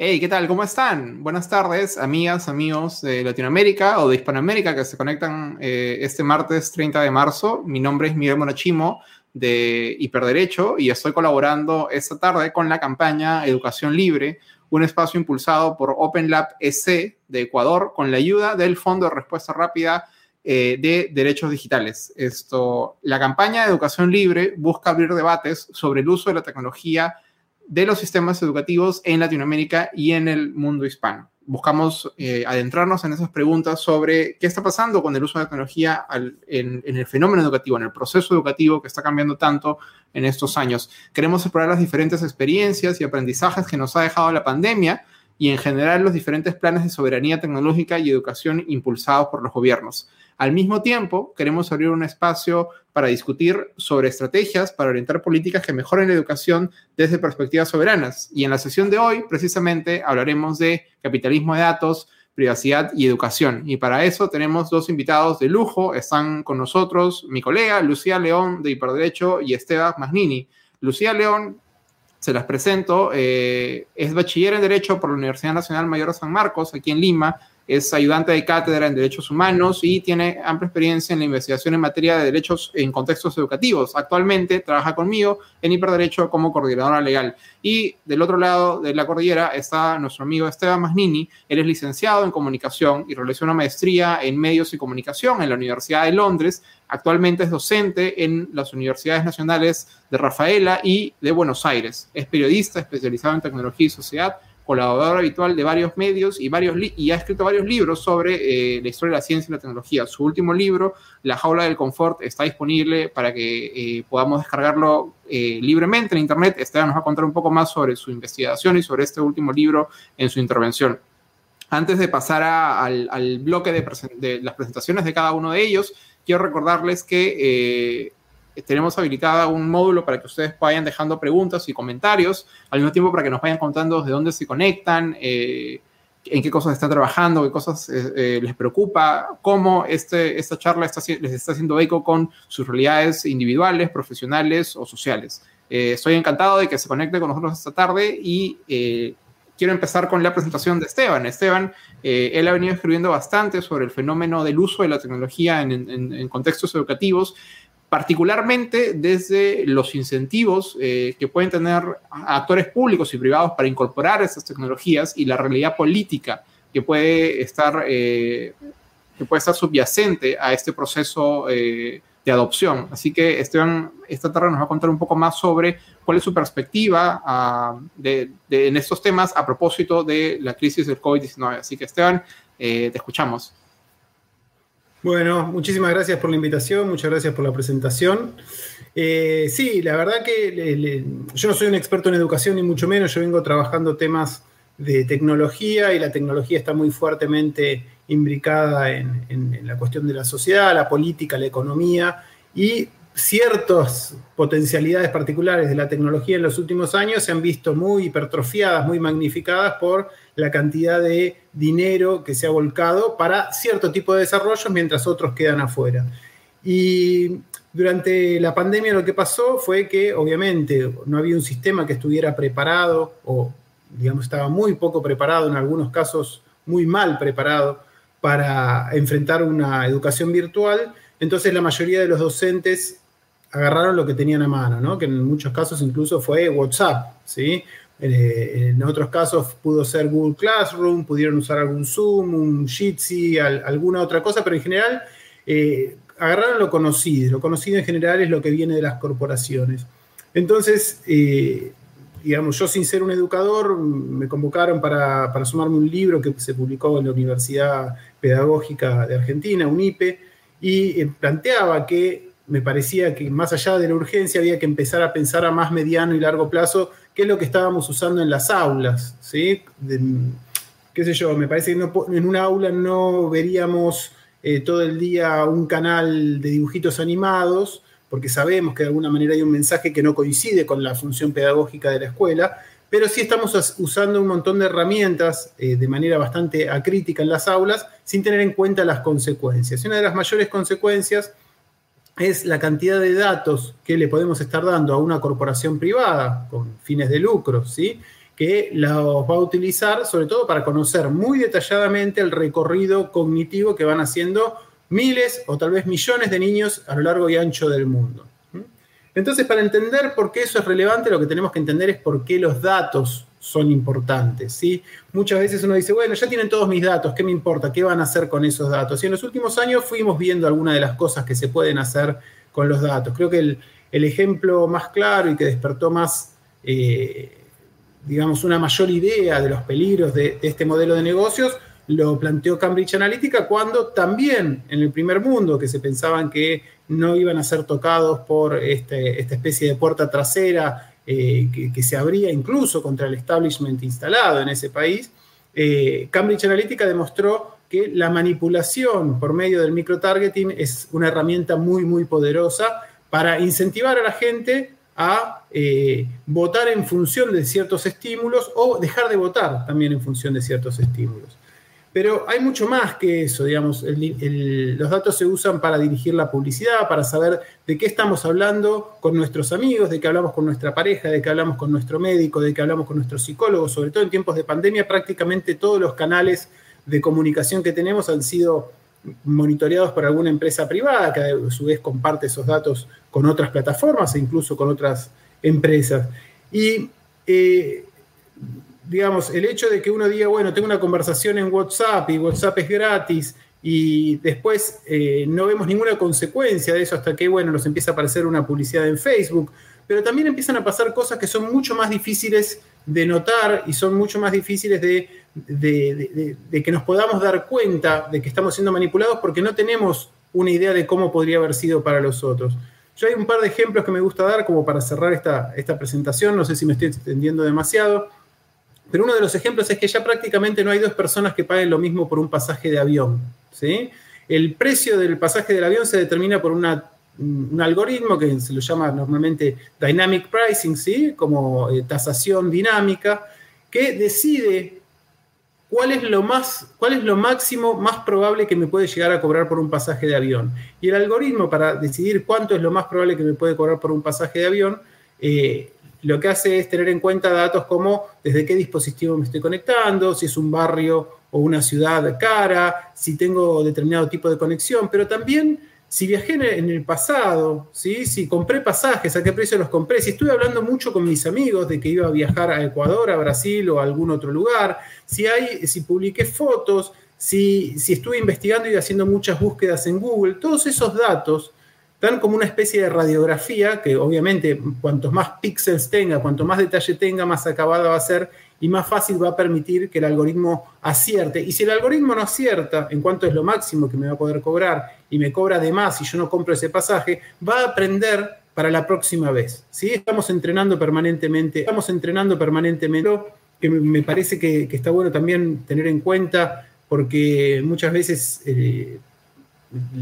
Hey, ¿qué tal? ¿Cómo están? Buenas tardes, amigas, amigos de Latinoamérica o de Hispanoamérica que se conectan eh, este martes 30 de marzo. Mi nombre es Miguel Monachimo de Hiperderecho y estoy colaborando esta tarde con la campaña Educación Libre, un espacio impulsado por Open Lab EC de Ecuador con la ayuda del Fondo de Respuesta Rápida eh, de Derechos Digitales. Esto, la campaña de Educación Libre busca abrir debates sobre el uso de la tecnología de los sistemas educativos en Latinoamérica y en el mundo hispano. Buscamos eh, adentrarnos en esas preguntas sobre qué está pasando con el uso de la tecnología en, el fenómeno educativo, en el proceso educativo que está cambiando tanto en estos años. Queremos explorar las diferentes experiencias y aprendizajes que nos ha dejado la pandemia y en general los diferentes planes de soberanía tecnológica y educación impulsados por los gobiernos. Al mismo tiempo, queremos abrir un espacio para discutir sobre estrategias para orientar políticas que mejoren la educación desde perspectivas soberanas. Y en la sesión de hoy, precisamente, hablaremos de capitalismo de datos, privacidad y educación. Y para eso tenemos dos invitados de lujo. Están con nosotros mi colega Lucía León de Hiperderecho y Esteban Magnini. Lucía León, se las presento, eh, es bachiller en Derecho por la Universidad Nacional Mayor de San Marcos, aquí en Lima, es ayudante de cátedra en derechos humanos y tiene amplia experiencia en la investigación en materia de derechos en contextos educativos. Actualmente trabaja conmigo en Hiperderecho como coordinadora legal. Y del otro lado de la cordillera está nuestro amigo Esteban Masnini. Él es licenciado en comunicación y realizó una maestría en medios y comunicación en la Universidad de Londres. Actualmente es docente en las Universidades Nacionales de Rafaela y de Buenos Aires. Es periodista especializado en tecnología y sociedad colaborador habitual de varios medios y, varios y ha escrito varios libros sobre eh, la historia de la ciencia y la tecnología. Su último libro, La jaula del confort, está disponible para que eh, podamos descargarlo eh, libremente en Internet. Esteban nos va a contar un poco más sobre su investigación y sobre este último libro en su intervención. Antes de pasar al, bloque de, de, las presentaciones de cada uno de ellos, quiero recordarles que tenemos habilitada un módulo para que ustedes vayan dejando preguntas y comentarios, al mismo tiempo para que nos vayan contando de dónde se conectan, eh, en qué cosas están trabajando, qué cosas eh, eh, les preocupa, cómo este, esta charla les está haciendo eco con sus realidades individuales, profesionales o sociales. estoy encantado de que se conecte con nosotros esta tarde y quiero empezar con la presentación de Esteban. Esteban, él ha venido escribiendo bastante sobre el fenómeno del uso de la tecnología en, en contextos educativos particularmente desde los incentivos eh, que pueden tener actores públicos y privados para incorporar esas tecnologías y la realidad política que puede estar, eh, que puede estar subyacente a este proceso eh, de adopción. Así que Esteban esta tarde nos va a contar un poco más sobre cuál es su perspectiva ah, en estos temas a propósito de la crisis del COVID-19. Así que Esteban, te escuchamos. Bueno, muchísimas gracias por la invitación, muchas gracias por la presentación. Eh, sí, la verdad que yo no soy un experto en educación ni mucho menos, yo vengo trabajando temas de tecnología y la tecnología está muy fuertemente imbricada en, la cuestión de la sociedad, la política, la economía y ciertas potencialidades particulares de la tecnología en los últimos años se han visto muy hipertrofiadas, muy magnificadas por la cantidad de dinero que se ha volcado para cierto tipo de desarrollos mientras otros quedan afuera. Y durante la pandemia lo que pasó fue que obviamente no había un sistema que estuviera preparado o digamos estaba muy poco preparado, en algunos casos muy mal preparado para enfrentar una educación virtual. Entonces la mayoría de los docentes agarraron lo que tenían a mano, ¿no? que en muchos casos incluso fue WhatsApp. ¿sí? Eh, en otros casos pudo ser Google Classroom, pudieron usar algún Zoom, un Jitsi, alguna otra cosa, pero en general eh, agarraron lo conocido. Lo conocido en general es lo que viene de las corporaciones. Entonces, eh, digamos, yo sin ser un educador, me convocaron para, para, sumarme un libro que se publicó en la Universidad Pedagógica de Argentina, UNIPE, y planteaba que me parecía que más allá de la urgencia había que empezar a pensar a más mediano y largo plazo qué es lo que estábamos usando en las aulas, ¿sí? qué sé yo, me parece que en un aula no veríamos eh, todo el día un canal de dibujitos animados, porque sabemos que de alguna manera hay un mensaje que no coincide con la función pedagógica de la escuela, pero sí estamos usando un montón de herramientas eh, de manera bastante acrítica en las aulas sin tener en cuenta las consecuencias. Y una de las mayores consecuencias es la cantidad de datos que le podemos estar dando a una corporación privada con fines de lucro, ¿sí? que los va a utilizar sobre todo para conocer muy detalladamente el recorrido cognitivo que van haciendo miles o tal vez millones de niños a lo largo y ancho del mundo. Entonces, para entender por qué eso es relevante, lo que tenemos que entender es por qué los datos son importantes. ¿sí? Muchas veces uno dice, bueno, ya tienen todos mis datos, ¿qué me importa? ¿Qué van a hacer con esos datos? Y en los últimos años fuimos viendo algunas de las cosas que se pueden hacer con los datos. Creo que el, ejemplo más claro y que despertó más, eh, digamos, una mayor idea de los peligros de, este modelo de negocios lo planteó Cambridge Analytica cuando también en el primer mundo, que se pensaban que no iban a ser tocados por este, esta especie de puerta trasera eh, que, se abría incluso contra el establishment instalado en ese país, eh, Cambridge Analytica demostró que la manipulación por medio del microtargeting es una herramienta muy, muy poderosa para incentivar a la gente a eh, votar en función de ciertos estímulos o dejar de votar también en función de ciertos estímulos. Pero hay mucho más que eso, digamos, los datos se usan para dirigir la publicidad, para saber de qué estamos hablando con nuestros amigos, de qué hablamos con nuestra pareja, de qué hablamos con nuestro médico, de qué hablamos con nuestro psicólogo, sobre todo en tiempos de pandemia, prácticamente todos los canales de comunicación que tenemos han sido monitoreados por alguna empresa privada, que a su vez comparte esos datos con otras plataformas e incluso con otras empresas. Y eh, digamos, el hecho de que uno diga, bueno, tengo una conversación en WhatsApp y WhatsApp es gratis y después eh, no vemos ninguna consecuencia de eso hasta que, bueno, nos empieza a aparecer una publicidad en Facebook, pero también empiezan a pasar cosas que son mucho más difíciles de notar y son mucho más difíciles de, que nos podamos dar cuenta de que estamos siendo manipulados porque no tenemos una idea de cómo podría haber sido para los otros. Yo hay un par de ejemplos que me gusta dar como para cerrar esta, esta presentación, no sé si me estoy extendiendo demasiado. Pero uno de los ejemplos es que ya prácticamente no hay dos personas que paguen lo mismo por un pasaje de avión. ¿sí? El precio del pasaje del avión se determina por un algoritmo que se lo llama normalmente dynamic pricing, ¿sí? como eh, tasación dinámica, que decide cuál es, lo más, cuál es lo máximo más probable que me puede llegar a cobrar por un pasaje de avión. Y el algoritmo para decidir cuánto es lo más probable que me puede cobrar por un pasaje de avión eh, lo que hace es tener en cuenta datos como desde qué dispositivo me estoy conectando, si es un barrio o una ciudad cara, si tengo determinado tipo de conexión, pero también si viajé en el pasado, si compré pasajes, a qué precio los compré, si estuve hablando mucho con mis amigos de que iba a viajar a Ecuador, a Brasil o a algún otro lugar, si, hay, si publiqué fotos, si, si estuve investigando y haciendo muchas búsquedas en Google, todos esos datos dan como una especie de radiografía que obviamente cuantos más píxeles tenga, cuanto más detalle tenga, más acabada va a ser y más fácil va a permitir que el algoritmo acierte. Y si el algoritmo no acierta en cuanto es lo máximo que me va a poder cobrar y me cobra de más y yo no compro ese pasaje, va a aprender para la próxima vez. ¿sí? Estamos entrenando permanentemente, estamos entrenando permanentemente, que me parece que, está bueno también tener en cuenta porque muchas veces eh,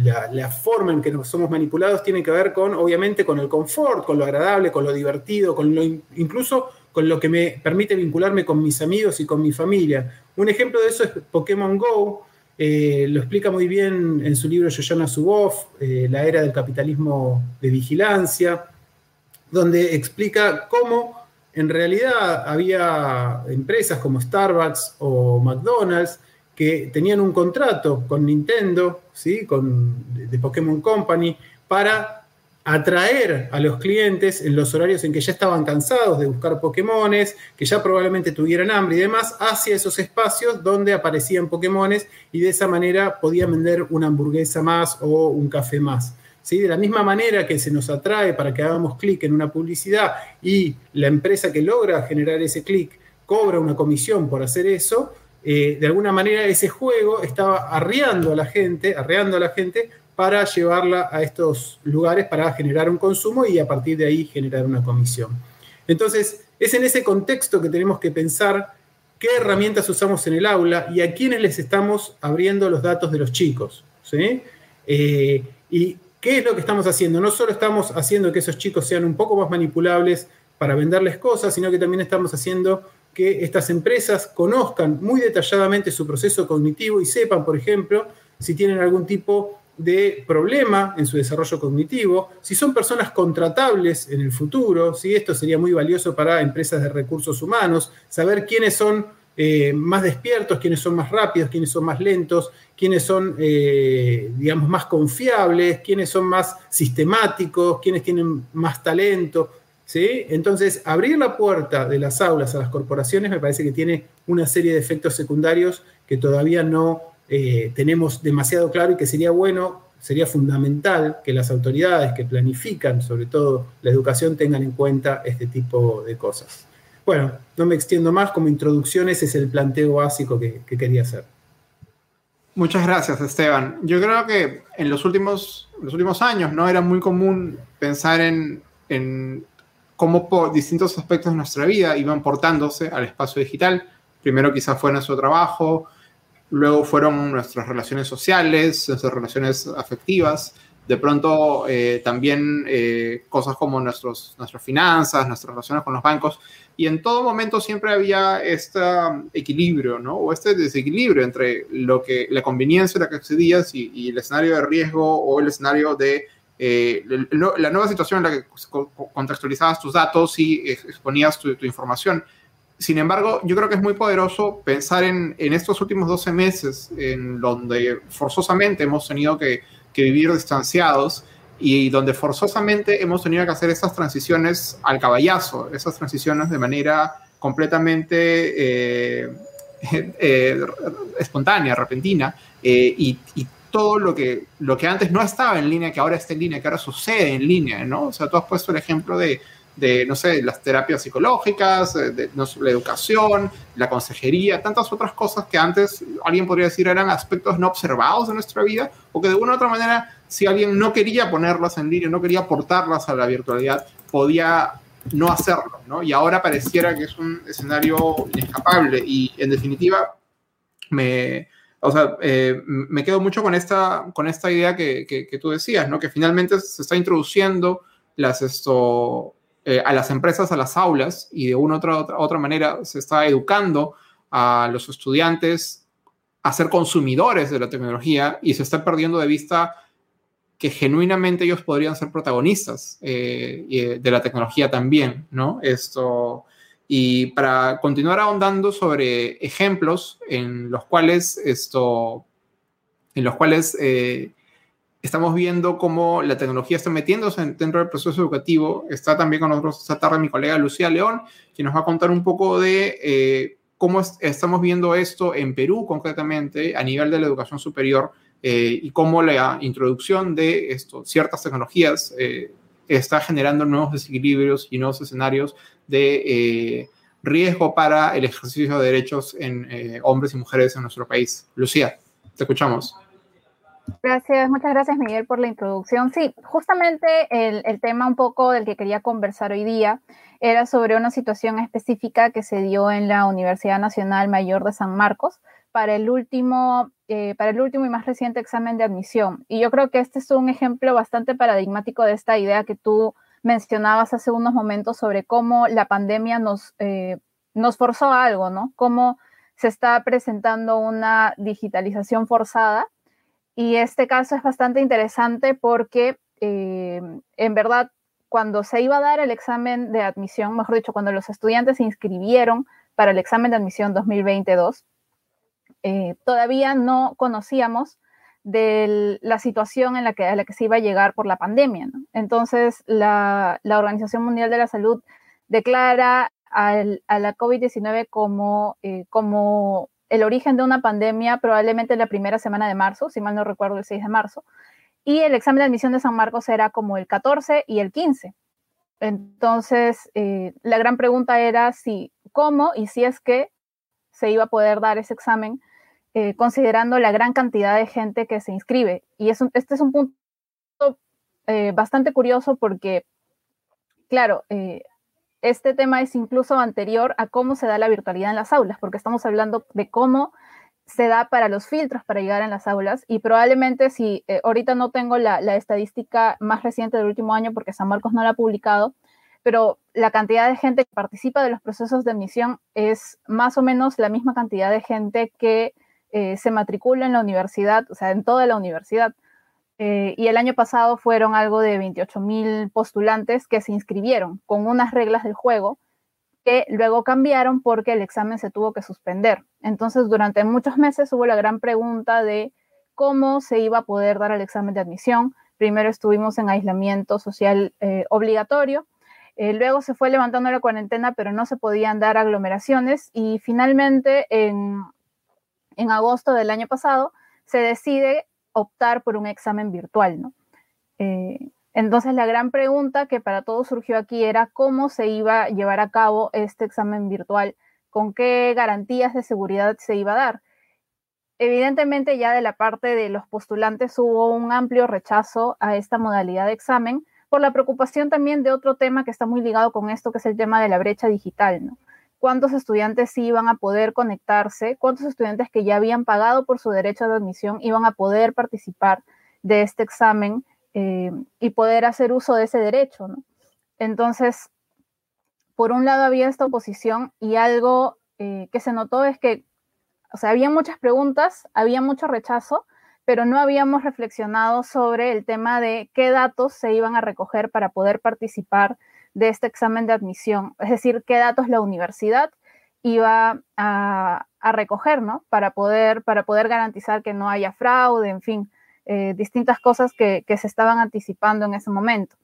la, forma en que nos somos manipulados tiene que ver con, obviamente, con el confort, con lo agradable, con lo divertido, con lo, incluso con lo que me permite vincularme con mis amigos y con mi familia. Un ejemplo de eso es Pokémon Go, eh, lo explica muy bien en su libro Yoyana Zuboff, eh, La era del capitalismo de vigilancia, donde explica cómo en realidad había empresas como Starbucks o McDonald's que tenían un contrato con Nintendo, ¿sí? con, de Pokémon Company, para atraer a los clientes en los horarios en que ya estaban cansados de buscar Pokémones, que ya probablemente tuvieran hambre y demás, hacia esos espacios donde aparecían Pokémones y de esa manera podían vender una hamburguesa más o un café más. ¿Sí? De la misma manera que se nos atrae para que hagamos clic en una publicidad y la empresa que logra generar ese clic cobra una comisión por hacer eso, eh, de alguna manera ese juego estaba arreando a la gente, arreando a la gente para llevarla a estos lugares para generar un consumo y a partir de ahí generar una comisión. Entonces, es en ese contexto que tenemos que pensar qué herramientas usamos en el aula y a quiénes les estamos abriendo los datos de los chicos. Eh, y qué es lo que estamos haciendo. No solo estamos haciendo que esos chicos sean un poco más manipulables para venderles cosas, sino que también estamos haciendo que estas empresas conozcan muy detalladamente su proceso cognitivo y sepan, por ejemplo, si tienen algún tipo de problema en su desarrollo cognitivo, si son personas contratables en el futuro, si esto sería muy valioso para empresas de recursos humanos, saber quiénes son eh, más despiertos, quiénes son más rápidos, quiénes son más lentos, quiénes son, eh, digamos, más confiables, quiénes son más sistemáticos, quiénes tienen más talento. ¿Sí? Entonces, abrir la puerta de las aulas a las corporaciones me parece que tiene una serie de efectos secundarios que todavía no eh, tenemos demasiado claro y que sería bueno, sería fundamental que las autoridades que planifican sobre todo la educación tengan en cuenta este tipo de cosas. Bueno, no me extiendo más, como introducción ese es el planteo básico que, quería hacer. Muchas gracias, Esteban. Yo creo que en los últimos, los últimos años no era muy común pensar en, en cómo por distintos aspectos de nuestra vida iban portándose al espacio digital. Primero quizás fue nuestro trabajo, luego fueron nuestras relaciones sociales, nuestras relaciones afectivas, de pronto eh, también eh, cosas como nuestros, nuestras finanzas, nuestras relaciones con los bancos, y en todo momento siempre había este equilibrio, ¿no? O este desequilibrio entre lo que, la conveniencia a la que accedías y, el escenario de riesgo o el escenario de eh, la nueva situación en la que contextualizabas tus datos y exponías tu, tu información. Sin embargo, yo creo que es muy poderoso pensar en, estos últimos 12 meses, en donde forzosamente hemos tenido que, vivir distanciados y donde forzosamente hemos tenido que hacer esas transiciones al caballazo, esas transiciones de manera completamente eh, eh, espontánea, repentina, eh, y, y, todo lo que, lo que antes no estaba en línea, que ahora está en línea, que ahora sucede en línea, ¿no? O sea, tú has puesto el ejemplo de, de, no sé, las terapias psicológicas, eh, de, la educación, la consejería, tantas otras cosas que antes alguien podría decir eran aspectos no observados de nuestra vida o que de una u otra manera, si alguien no quería ponerlas en línea, no quería aportarlas a la virtualidad, podía no hacerlo, ¿no? Y ahora pareciera que es un escenario inescapable y en definitiva me, o sea, eh, me quedo mucho con esta, con esta idea que, que, tú decías, ¿no? Que finalmente se está introduciendo las, esto, eh, a las empresas, a las aulas, y de una u otra, otra, manera se está educando a los estudiantes a ser consumidores de la tecnología y se está perdiendo de vista que genuinamente ellos podrían ser protagonistas eh, de la tecnología también, ¿no? Esto, y para continuar ahondando sobre ejemplos en los cuales esto, en los cuales estamos viendo cómo la tecnología está metiéndose dentro del proceso educativo. Está también con nosotros esta tarde mi colega Lucía León, quien nos va a contar un poco de eh, cómo estamos viendo esto en Perú concretamente a nivel de la educación superior eh, y cómo la introducción de esto, ciertas tecnologías eh, está generando nuevos desequilibrios y nuevos escenarios de riesgo para el ejercicio de derechos en hombres y mujeres en nuestro país. Lucía, te escuchamos. Gracias, muchas gracias Miguel por la introducción. Sí, justamente el, tema un poco del que quería conversar hoy día era sobre una situación específica que se dio en la Universidad Nacional Mayor de San Marcos para el último, eh, para el último y más reciente examen de admisión. Y yo creo que este es un ejemplo bastante paradigmático de esta idea que tú mencionabas hace unos momentos sobre cómo la pandemia nos, eh, nos forzó a algo, ¿no? Cómo se está presentando una digitalización forzada y este caso es bastante interesante porque eh, en verdad cuando se iba a dar el examen de admisión, mejor dicho, cuando los estudiantes se inscribieron para el examen de admisión 2022, eh, todavía no conocíamos de la situación en la que, a la que se iba a llegar por la pandemia. Entonces, la, Organización Mundial de la Salud declara a la COVID-19 como, eh, como el origen de una pandemia probablemente la primera semana de marzo, si mal no recuerdo el 6 de marzo, y el examen de admisión de San Marcos era como el 14 y el 15. Entonces, eh, la gran pregunta era si, cómo y si es que se iba a poder dar ese examen eh, considerando la gran cantidad de gente que se inscribe. Y es este es un punto eh, bastante curioso porque, claro, este tema es incluso anterior a cómo se da la virtualidad en las aulas, porque estamos hablando de cómo se da para los filtros para llegar en las aulas y probablemente si eh, ahorita no tengo la, estadística más reciente del último año porque San Marcos no la ha publicado, pero la cantidad de gente que participa de los procesos de admisión es más o menos la misma cantidad de gente que eh, se matricula en la universidad, o sea, en toda la universidad. eh, y el año pasado fueron algo de 28 mil postulantes que se inscribieron con unas reglas del juego que luego cambiaron porque el examen se tuvo que suspender. Entonces, durante muchos meses hubo la gran pregunta de cómo se iba a poder dar el examen de admisión. Primero estuvimos en aislamiento social eh, obligatorio, luego se fue levantando la cuarentena, pero no se podían dar aglomeraciones y finalmente en, en agosto del año pasado se decide optar por un examen virtual, ¿no? Eh, entonces la gran pregunta que para todos surgió aquí era cómo se iba a llevar a cabo este examen virtual, con qué garantías de seguridad se iba a dar. Evidentemente ya de la parte de los postulantes hubo un amplio rechazo a esta modalidad de examen por la preocupación también de otro tema que está muy ligado con esto, que es el tema de la brecha digital, ¿no? Cuántos estudiantes iban a poder conectarse, cuántos estudiantes que ya habían pagado por su derecho de admisión iban a poder participar de este examen eh, y poder hacer uso de ese derecho. Entonces, por un lado había esta oposición y algo eh, que se notó es que, o sea, había muchas preguntas, había mucho rechazo, pero no habíamos reflexionado sobre el tema de qué datos se iban a recoger para poder participar de este examen de admisión, es decir, qué datos la universidad iba a, recoger, ¿no? Para poder, para poder garantizar que no haya fraude, en fin, eh, distintas cosas que, se estaban anticipando en ese momento.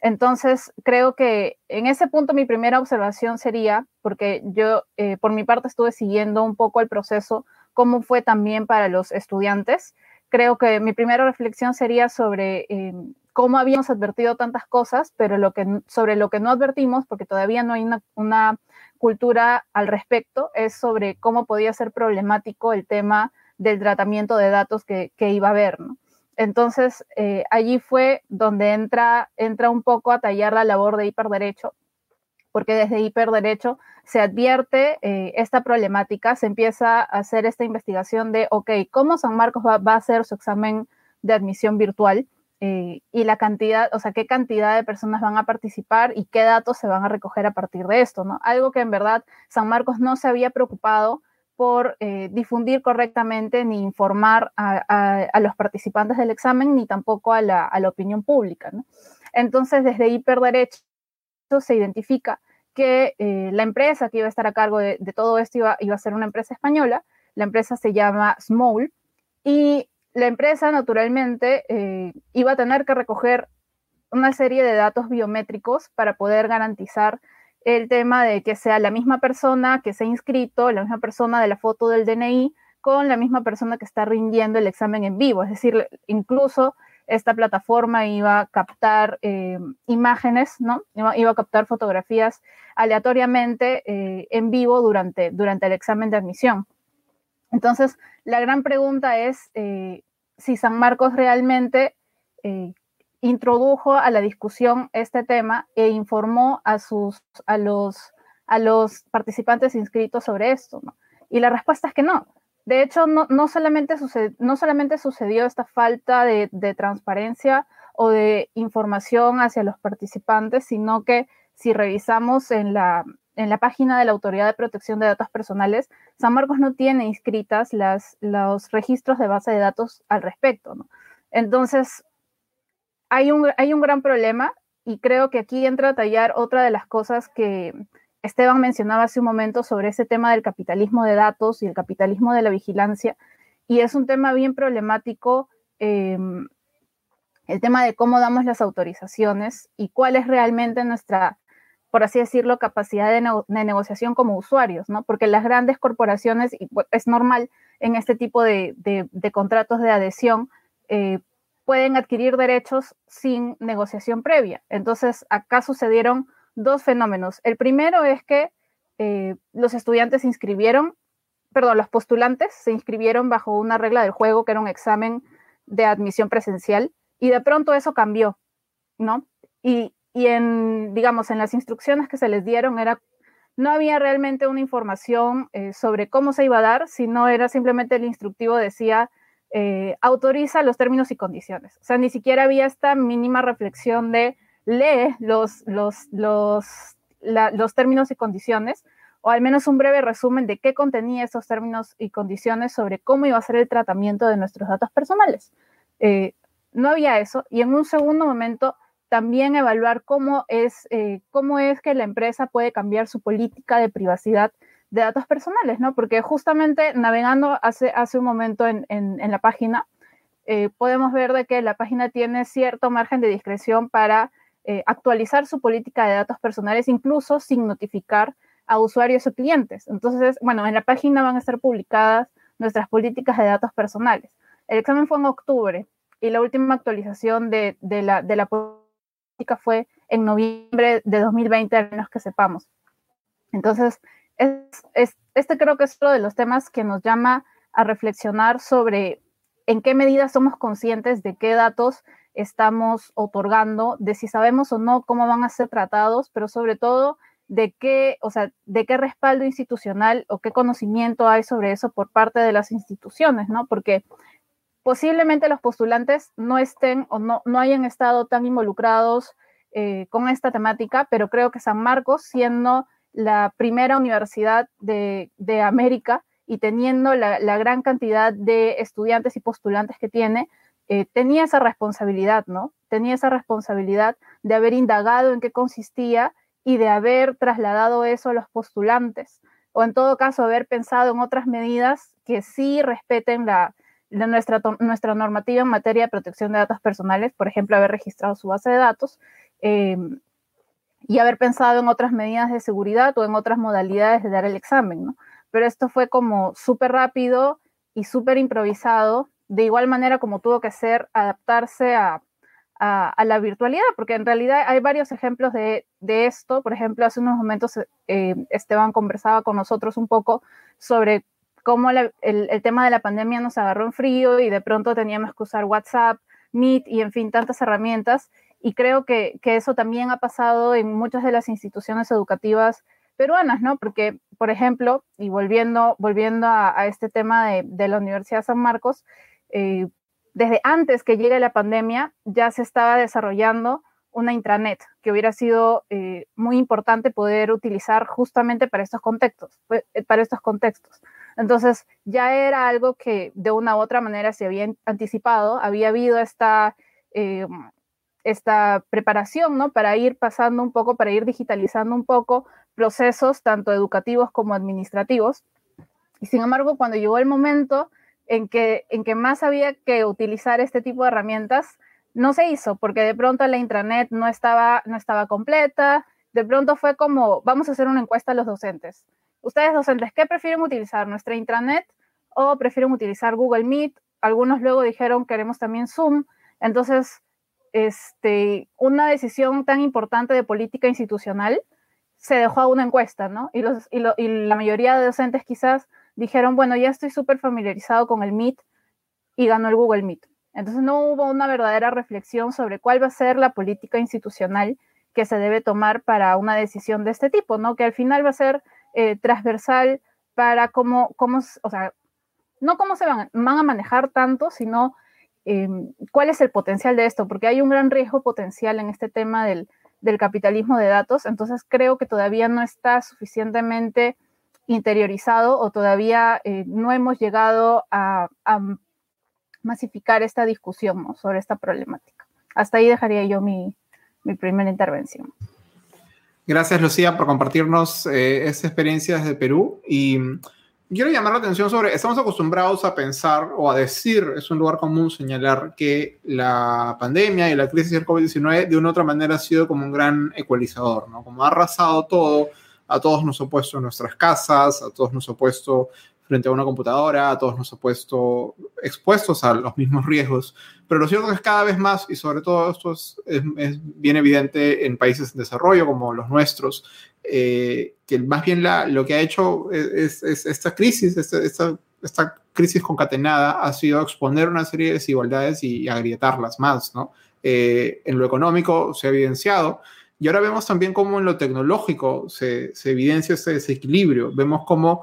Entonces, creo que en ese punto mi primera observación sería, porque yo eh, por mi parte estuve siguiendo un poco el proceso, cómo fue también para los estudiantes, creo que mi primera reflexión sería sobre eh, cómo habíamos advertido tantas cosas, pero sobre lo que no advertimos, porque todavía no hay una, cultura al respecto, es sobre cómo podía ser problemático el tema del tratamiento de datos que, iba a haber. Entonces, eh, allí fue donde entra, entra un poco a tallar la labor de hiperderecho, porque desde hiperderecho se advierte eh, esta problemática, se empieza a hacer esta investigación de, ok, ¿cómo San Marcos va a hacer su examen de admisión virtual? Eh, y la cantidad, o sea, qué cantidad de personas van a participar y qué datos se van a recoger a partir de esto, ¿no? Algo que en verdad San Marcos no se había preocupado por eh, difundir correctamente ni informar a, los participantes del examen ni tampoco a la, opinión pública, ¿no? Entonces, desde Hiperderecho se identifica que eh, la empresa que iba a estar a cargo de, todo esto iba, iba, a ser una empresa española, la empresa se llama Small, y la empresa naturalmente eh, iba a tener que recoger una serie de datos biométricos para poder garantizar el tema de que sea la misma persona que se ha inscrito, la misma persona de la foto del DNI, con la misma persona que está rindiendo el examen en vivo. Es decir, incluso esta plataforma iba a captar eh, imágenes, ¿no? Iba, a captar fotografías aleatoriamente eh, en vivo durante, durante el examen de admisión. Entonces, la gran pregunta es eh, si San Marcos realmente eh, introdujo a la discusión este tema e informó a, sus, a, los, a los participantes inscritos sobre esto. Y la respuesta es que no. De hecho, no, solamente, no solamente sucedió esta falta de, de transparencia o de información hacia los participantes, sino que si revisamos en la, en la página de la Autoridad de Protección de Datos Personales, San Marcos no tiene inscritas los registros de base de datos al respecto. Entonces, hay un, hay un gran problema y creo que aquí entra a tallar otra de las cosas que Esteban mencionaba hace un momento sobre ese tema del capitalismo de datos y el capitalismo de la vigilancia. Y es un tema bien problemático. Em, el tema de cómo damos las autorizaciones y cuál es realmente nuestra por así decirlo, capacidad de, negociación como usuarios, ¿no? Porque las grandes corporaciones, y es normal en este tipo de, contratos de adhesión, eh, pueden adquirir derechos sin negociación previa. Entonces, acá sucedieron dos fenómenos. El primero es que eh, los estudiantes se inscribieron, perdón, los postulantes se inscribieron bajo una regla del juego que era un examen de admisión presencial y de pronto eso cambió, ¿no? Y, y en, digamos, en las instrucciones que se les dieron era, no había realmente una información eh, sobre cómo se iba a dar, sino era simplemente el instructivo decía, eh, autoriza los términos y condiciones. O sea, ni siquiera había esta mínima reflexión de lee los, los, los, los términos y condiciones, o al menos un breve resumen de qué contenía esos términos y condiciones sobre cómo iba a ser el tratamiento de nuestros datos personales. Eh, no había eso. Y en un segundo momento, también evaluar cómo es, eh, cómo es que la empresa puede cambiar su política de privacidad de datos personales, ¿no? Porque justamente navegando hace, hace un momento en, la página, eh, podemos ver de que la página tiene cierto margen de discreción para eh, actualizar su política de datos personales, incluso sin notificar a usuarios o clientes. Entonces, bueno, en la página van a estar publicadas nuestras políticas de datos personales. El examen fue en octubre y la última actualización de, la, de la política fue en noviembre de 2020, al menos que sepamos. Entonces, es, este creo que es uno de los temas que nos llama a reflexionar sobre en qué medida somos conscientes de qué datos estamos otorgando, de si sabemos o no cómo van a ser tratados, pero sobre todo de qué, o sea, de qué respaldo institucional o qué conocimiento hay sobre eso por parte de las instituciones, ¿no? Porque posiblemente los postulantes no estén o no, no hayan estado tan involucrados eh, con esta temática, pero creo que San Marcos, siendo la primera universidad de, América y teniendo la, gran cantidad de estudiantes y postulantes que tiene, eh, tenía esa responsabilidad, ¿no? Tenía esa responsabilidad de haber indagado en qué consistía y de haber trasladado eso a los postulantes, o en todo caso haber pensado en otras medidas que sí respeten la, nuestra, nuestra normativa en materia de protección de datos personales, por ejemplo, haber registrado su base de datos. Eh, y haber pensado en otras medidas de seguridad o en otras modalidades de dar el examen, ¿no? Pero esto fue como súper rápido y súper improvisado, de igual manera como tuvo que ser adaptarse a, a, la virtualidad, porque en realidad hay varios ejemplos de, de esto. Por ejemplo, hace unos momentos eh, Esteban conversaba con nosotros un poco sobre cómo el, el tema de la pandemia nos agarró en frío y de pronto teníamos que usar WhatsApp, Meet y en fin, tantas herramientas y creo que, eso también ha pasado en muchas de las instituciones educativas peruanas, ¿no? Porque, por ejemplo, y volviendo, volviendo a, este tema de, la Universidad San Marcos, eh, desde antes que llegue la pandemia ya se estaba desarrollando una intranet que hubiera sido eh, muy importante poder utilizar justamente para estos contextos, pues, eh, para estos contextos. Entonces, ya era algo que de una u otra manera se había anticipado, había habido esta esta preparación, ¿no? Para ir pasando un poco, para ir digitalizando un poco procesos tanto educativos como administrativos. Y sin embargo, cuando llegó el momento en que, en que más había que utilizar este tipo de herramientas, no se hizo, porque de pronto la intranet no estaba, no estaba completa, de pronto fue como, vamos a hacer una encuesta a los docentes. Ustedes docentes, ¿qué prefieren utilizar? ¿Nuestra intranet o prefieren utilizar Google Meet? Algunos luego dijeron, queremos también Zoom. Entonces, este, una decisión tan importante de política institucional se dejó a una encuesta, ¿no? Y, los, y, la mayoría de docentes quizás dijeron, bueno, ya estoy súper familiarizado con el Meet y ganó el Google Meet. Entonces no hubo una verdadera reflexión sobre cuál va a ser la política institucional que se debe tomar para una decisión de este tipo, ¿no? Que al final va a ser eh, transversal para cómo, cómo, o sea, no cómo se van, van a manejar tanto, sino Em, cuál es el potencial de esto, porque hay un gran riesgo potencial en este tema del, capitalismo de datos, entonces creo que todavía no está suficientemente interiorizado o todavía eh, no hemos llegado a, masificar esta discusión sobre esta problemática. Hasta ahí dejaría yo mi, primera intervención. Gracias, Lucía, por compartirnos eh, esta experiencia desde Perú. Y quiero llamar la atención sobre, estamos acostumbrados a pensar o a decir, es un lugar común señalar que la pandemia y la crisis del COVID-19 de una u otra manera ha sido como un gran ecualizador, ¿no? Como ha arrasado todo, a todos nos ha puesto en nuestras casas, a todos nos ha puesto frente a una computadora, a todos nos ha puesto expuestos a los mismos riesgos. Pero lo cierto es que cada vez más, y sobre todo esto es, es bien evidente en países en desarrollo como los nuestros, eh, que más bien la, lo que ha hecho es, esta crisis, esta, esta, crisis concatenada ha sido exponer una serie de desigualdades y, agrietarlas más, ¿no? Eh, en lo económico se ha evidenciado y ahora vemos también cómo en lo tecnológico se, se evidencia ese desequilibrio. Vemos cómo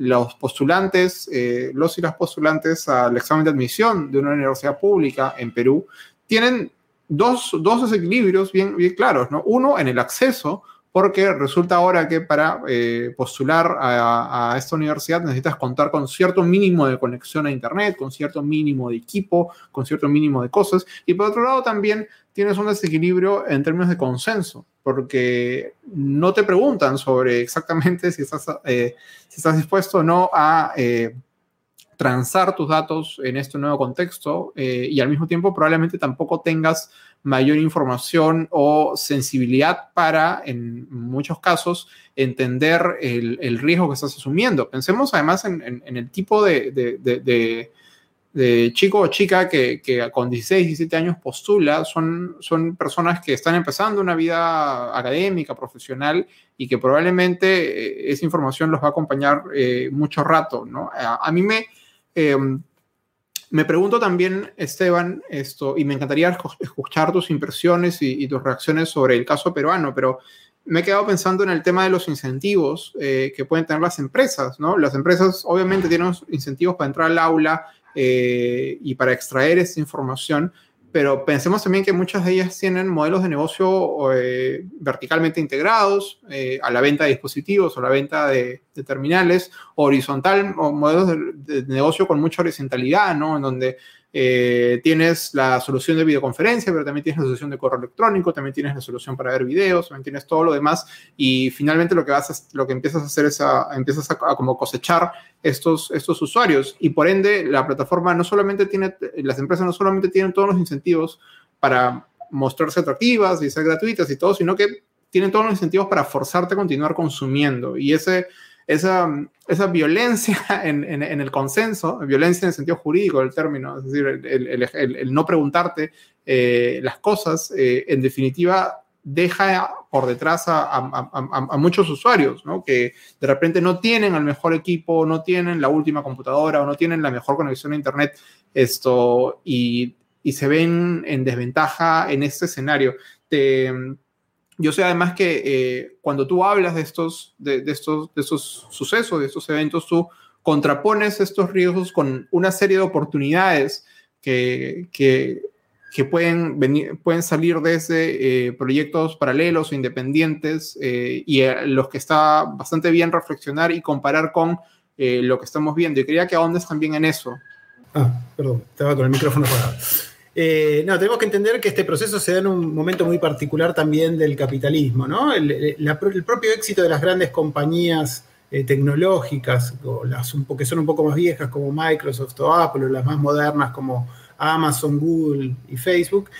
los postulantes, eh, los y las postulantes al examen de admisión de una universidad pública en Perú tienen dos, dos desequilibrios bien, bien claros, ¿no? Uno en el acceso porque resulta ahora que para eh, postular a, esta universidad necesitas contar con cierto mínimo de conexión a Internet, con cierto mínimo de equipo, con cierto mínimo de cosas, y por otro lado también tienes un desequilibrio en términos de consenso, porque no te preguntan sobre exactamente si estás, eh, si estás dispuesto o no a... Eh, transar tus datos en este nuevo contexto y al mismo tiempo probablemente tampoco tengas mayor información o sensibilidad para, en muchos casos, entender el, riesgo que estás asumiendo. Pensemos además en, el tipo de, chico o chica que, con 16, 17 años postula, son, son personas que están empezando una vida académica, profesional, y que probablemente eh, esa información los va a acompañar eh, mucho rato, ¿no? A, mí me... Em, me pregunto también, Esteban, esto, y me encantaría escuchar tus impresiones y, tus reacciones sobre el caso peruano, pero me he quedado pensando en el tema de los incentivos eh, que pueden tener las empresas, ¿no? Las empresas obviamente tienen incentivos para entrar al aula eh, y para extraer esa información, pero pensemos también que muchas de ellas tienen modelos de negocio eh, verticalmente integrados eh, a la venta de dispositivos o la venta de, terminales, horizontal o modelos de, de, negocio con mucha horizontalidad, ¿no? En donde eh, tienes la solución de videoconferencia, pero también tienes la solución de correo electrónico, también tienes la solución para ver videos, también tienes todo lo demás. Y finalmente lo que, vas lo que empiezas a hacer es a, empiezas a, como cosechar estos, estos usuarios. Y por ende la plataforma no solamente tiene, las empresas no solamente tienen todos los incentivos para mostrarse atractivas y ser gratuitas y todo, sino que tienen todos los incentivos para forzarte a continuar consumiendo. Y ese esa, esa violencia en, en, el consenso, violencia en el sentido jurídico del término, es decir, el, el, no preguntarte eh, las cosas, eh, en definitiva, deja por detrás a, muchos usuarios, ¿no? Que de repente no tienen el mejor equipo, no tienen la última computadora o no tienen la mejor conexión a Internet, esto, y, y se ven en desventaja en este escenario. Yo sé además que eh, cuando tú hablas de estos, de, estos, de estos sucesos, de estos eventos, tú contrapones estos riesgos con una serie de oportunidades que, que, pueden, pueden salir desde eh, proyectos paralelos o independientes eh, y los que está bastante bien reflexionar y comparar con lo que estamos viendo. Y quería que ahondes también en eso. Ah, perdón, estaba con el micrófono apagado. Eh, no, tenemos que entender que este proceso se da en un momento muy particular también del capitalismo, ¿no? El, propio éxito de las grandes compañías eh, tecnológicas, o las que son un poco más viejas como Microsoft o Apple, o las más modernas como Amazon, Google y Facebook,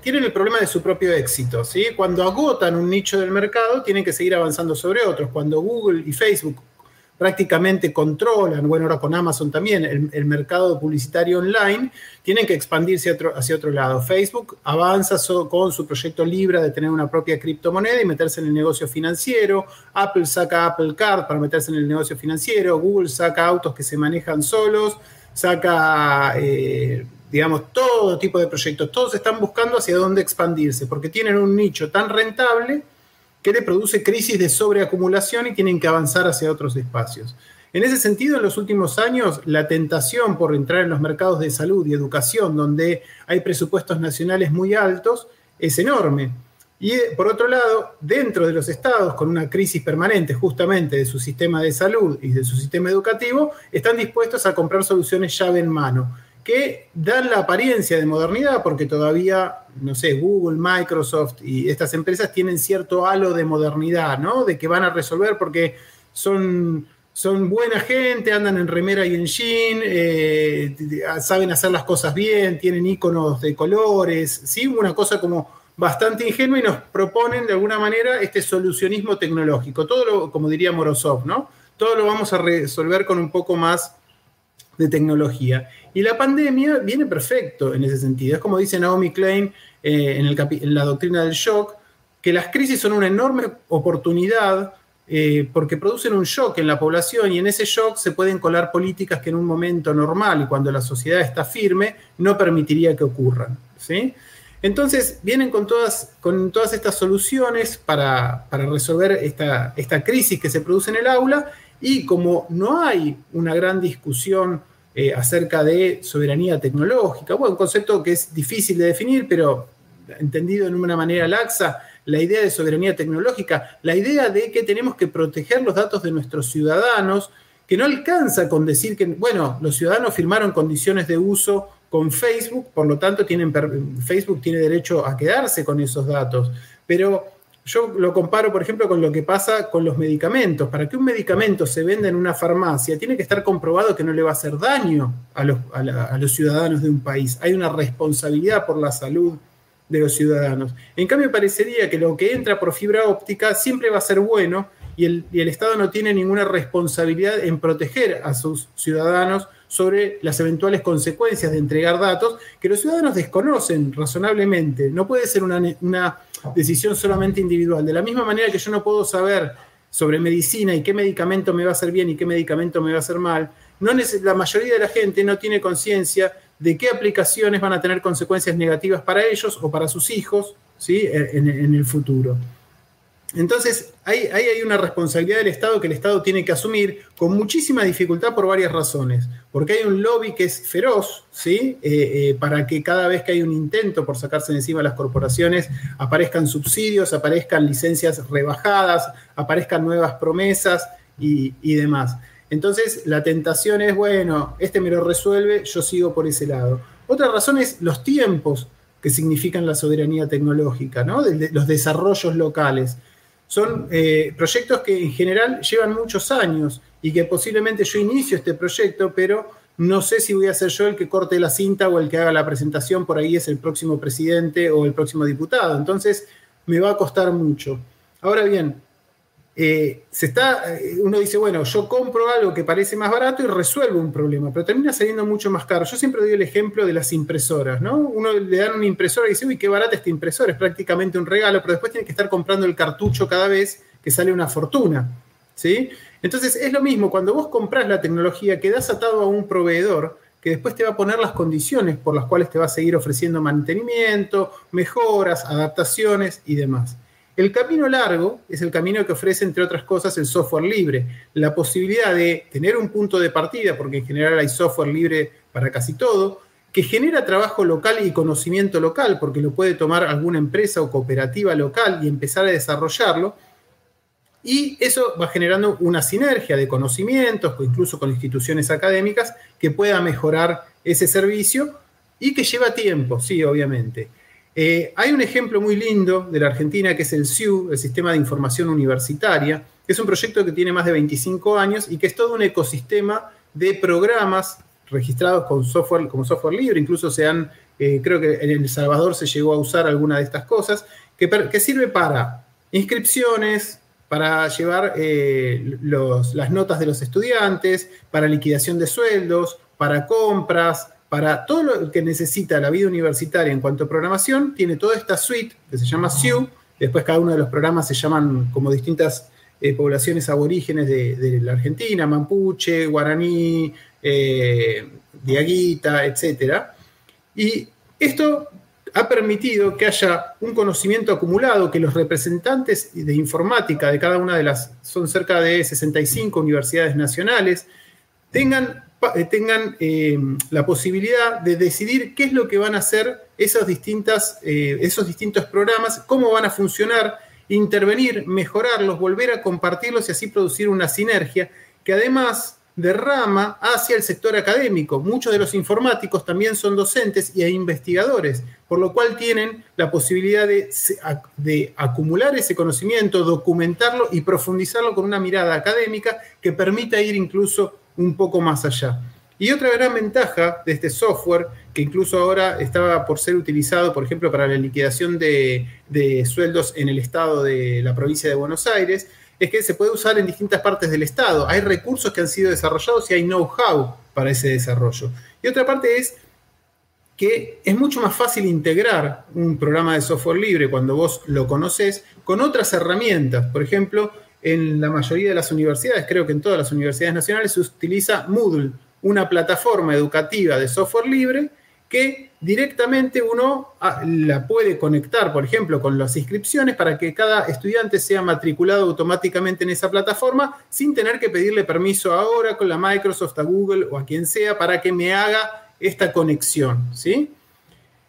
tienen el problema de su propio éxito. ¿sí? Cuando agotan un nicho del mercado, tienen que seguir avanzando sobre otros. Cuando Google y Facebook prácticamente controlan, bueno, ahora con Amazon también, el, mercado publicitario online, tienen que expandirse hacia otro lado. Facebook avanza con su proyecto Libra de tener una propia criptomoneda y meterse en el negocio financiero. Apple saca Apple Card para meterse en el negocio financiero. Google saca autos que se manejan solos. Saca, eh, digamos, todo tipo de proyectos. Todos están buscando hacia dónde expandirse porque tienen un nicho tan rentable que le produce crisis de sobreacumulación y tienen que avanzar hacia otros espacios. En ese sentido, en los últimos años, la tentación por entrar en los mercados de salud y educación, donde hay presupuestos nacionales muy altos, es enorme. Y eh, por otro lado, dentro de los estados con una crisis permanente justamente de su sistema de salud y de su sistema educativo, están dispuestos a comprar soluciones llave en mano que dan la apariencia de modernidad porque todavía, no sé, Google, Microsoft y estas empresas tienen cierto halo de modernidad, ¿no? De que van a resolver porque son, son buena gente, andan en remera y en jean, eh, saben hacer las cosas bien, tienen iconos de colores, ¿sí? Una cosa como bastante ingenua y nos proponen de alguna manera este solucionismo tecnológico. Todo lo, como diría Morozov, ¿no? Todo lo vamos a resolver con un poco más de tecnología. Y la pandemia viene perfecto en ese sentido. Es como dice Naomi Klein eh, en, la doctrina del shock, que las crisis son una enorme oportunidad eh, porque producen un shock en la población y en ese shock se pueden colar políticas que en un momento normal y cuando la sociedad está firme no permitiría que ocurran. ¿sí? Entonces vienen con todas, con todas estas soluciones para, resolver esta, esta crisis que se produce en el aula y como no hay una gran discusión eh, acerca de soberanía tecnológica. Bueno, un concepto que es difícil de definir, pero entendido en una manera laxa, la idea de soberanía tecnológica, la idea de que tenemos que proteger los datos de nuestros ciudadanos, que no alcanza con decir que, bueno, los ciudadanos firmaron condiciones de uso con Facebook, por lo tanto Facebook tiene derecho a quedarse con esos datos, pero yo lo comparo, por ejemplo, con lo que pasa con los medicamentos. Para que un medicamento se venda en una farmacia, tiene que estar comprobado que no le va a hacer daño a los, a los ciudadanos de un país. Hay una responsabilidad por la salud de los ciudadanos. En cambio, parecería que lo que entra por fibra óptica siempre va a ser bueno y el, Estado no tiene ninguna responsabilidad en proteger a sus ciudadanos sobre las eventuales consecuencias de entregar datos que los ciudadanos desconocen razonablemente. No puede ser una, decisión solamente individual. De la misma manera que yo no puedo saber sobre medicina y qué medicamento me va a hacer bien y qué medicamento me va a hacer mal, no la mayoría de la gente no tiene conciencia de qué aplicaciones van a tener consecuencias negativas para ellos o para sus hijos ¿sí? en el futuro. Entonces, ahí, hay una responsabilidad del Estado que el Estado tiene que asumir con muchísima dificultad por varias razones. Porque hay un lobby que es feroz, ¿sí? Eh, eh, para que cada vez que hay un intento por sacarse de encima las corporaciones, aparezcan subsidios, aparezcan licencias rebajadas, aparezcan nuevas promesas y, demás. Entonces, la tentación es, bueno, este me lo resuelve, yo sigo por ese lado. Otra razón es los tiempos que significan la soberanía tecnológica, ¿no? Los desarrollos locales. Son eh, proyectos que en general llevan muchos años y que posiblemente yo inicio este proyecto, pero no sé si voy a ser yo el que corte la cinta o el que haga la presentación, por ahí es el próximo presidente o el próximo diputado. Entonces, me va a costar mucho. Ahora bien, eh, se está, eh, uno dice, bueno, yo compro algo que parece más barato y resuelvo un problema, pero termina saliendo mucho más caro. Yo siempre doy el ejemplo de las impresoras, ¿no? Uno le dan una impresora y dice, uy, qué barata esta impresora, es prácticamente un regalo, pero después tiene que estar comprando el cartucho cada vez que sale una fortuna, ¿sí? Entonces es lo mismo, cuando vos compras la tecnología, quedás atado a un proveedor que después te va a poner las condiciones por las cuales te va a seguir ofreciendo mantenimiento, mejoras, adaptaciones y demás. El camino largo es el camino que ofrece, entre otras cosas, el software libre. La posibilidad de tener un punto de partida, porque en general hay software libre para casi todo, que genera trabajo local y conocimiento local, porque lo puede tomar alguna empresa o cooperativa local y empezar a desarrollarlo. Y eso va generando una sinergia de conocimientos, incluso con instituciones académicas, que pueda mejorar ese servicio y que lleva tiempo, sí, obviamente. Eh, hay un ejemplo muy lindo de la Argentina que es el SIU, el Sistema de Información Universitaria, que es un proyecto que tiene más de 25 años y que es todo un ecosistema de programas registrados con software, como software libre, incluso se han, eh, creo que en El Salvador se llegó a usar alguna de estas cosas, que, sirve para inscripciones, para llevar eh, las notas de los estudiantes, para liquidación de sueldos, para compras, para todo lo que necesita la vida universitaria en cuanto a programación, tiene toda esta suite que se llama SIU. Después cada uno de los programas se llaman como distintas eh, poblaciones aborígenes de, la Argentina, Mapuche, Guaraní, eh, Diaguita, etc. Y esto ha permitido que haya un conocimiento acumulado, que los representantes de informática de cada una de las, son cerca de 65 universidades nacionales, tengan tengan eh, la posibilidad de decidir qué es lo que van a hacer distintas, eh, esos distintos programas, cómo van a funcionar, intervenir, mejorarlos, volver a compartirlos y así producir una sinergia que además derrama hacia el sector académico. Muchos de los informáticos también son docentes y investigadores, por lo cual tienen la posibilidad de, de, acumular ese conocimiento, documentarlo y profundizarlo con una mirada académica que permita ir incluso un poco más allá. Y otra gran ventaja de este software, que incluso ahora estaba por ser utilizado, por ejemplo, para la liquidación de, sueldos en el estado de la provincia de Buenos Aires, es que se puede usar en distintas partes del estado. Hay recursos que han sido desarrollados y hay know-how para ese desarrollo. Y otra parte es que es mucho más fácil integrar un programa de software libre cuando vos lo conoces con otras herramientas. Por ejemplo, en la mayoría de las universidades, creo que en todas las universidades nacionales, se utiliza Moodle, una plataforma educativa de software libre que directamente uno ah, la puede conectar, por ejemplo, con las inscripciones para que cada estudiante sea matriculado automáticamente en esa plataforma sin tener que pedirle permiso ahora con la Microsoft, a Google o a quien sea para que me haga esta conexión. ¿sí?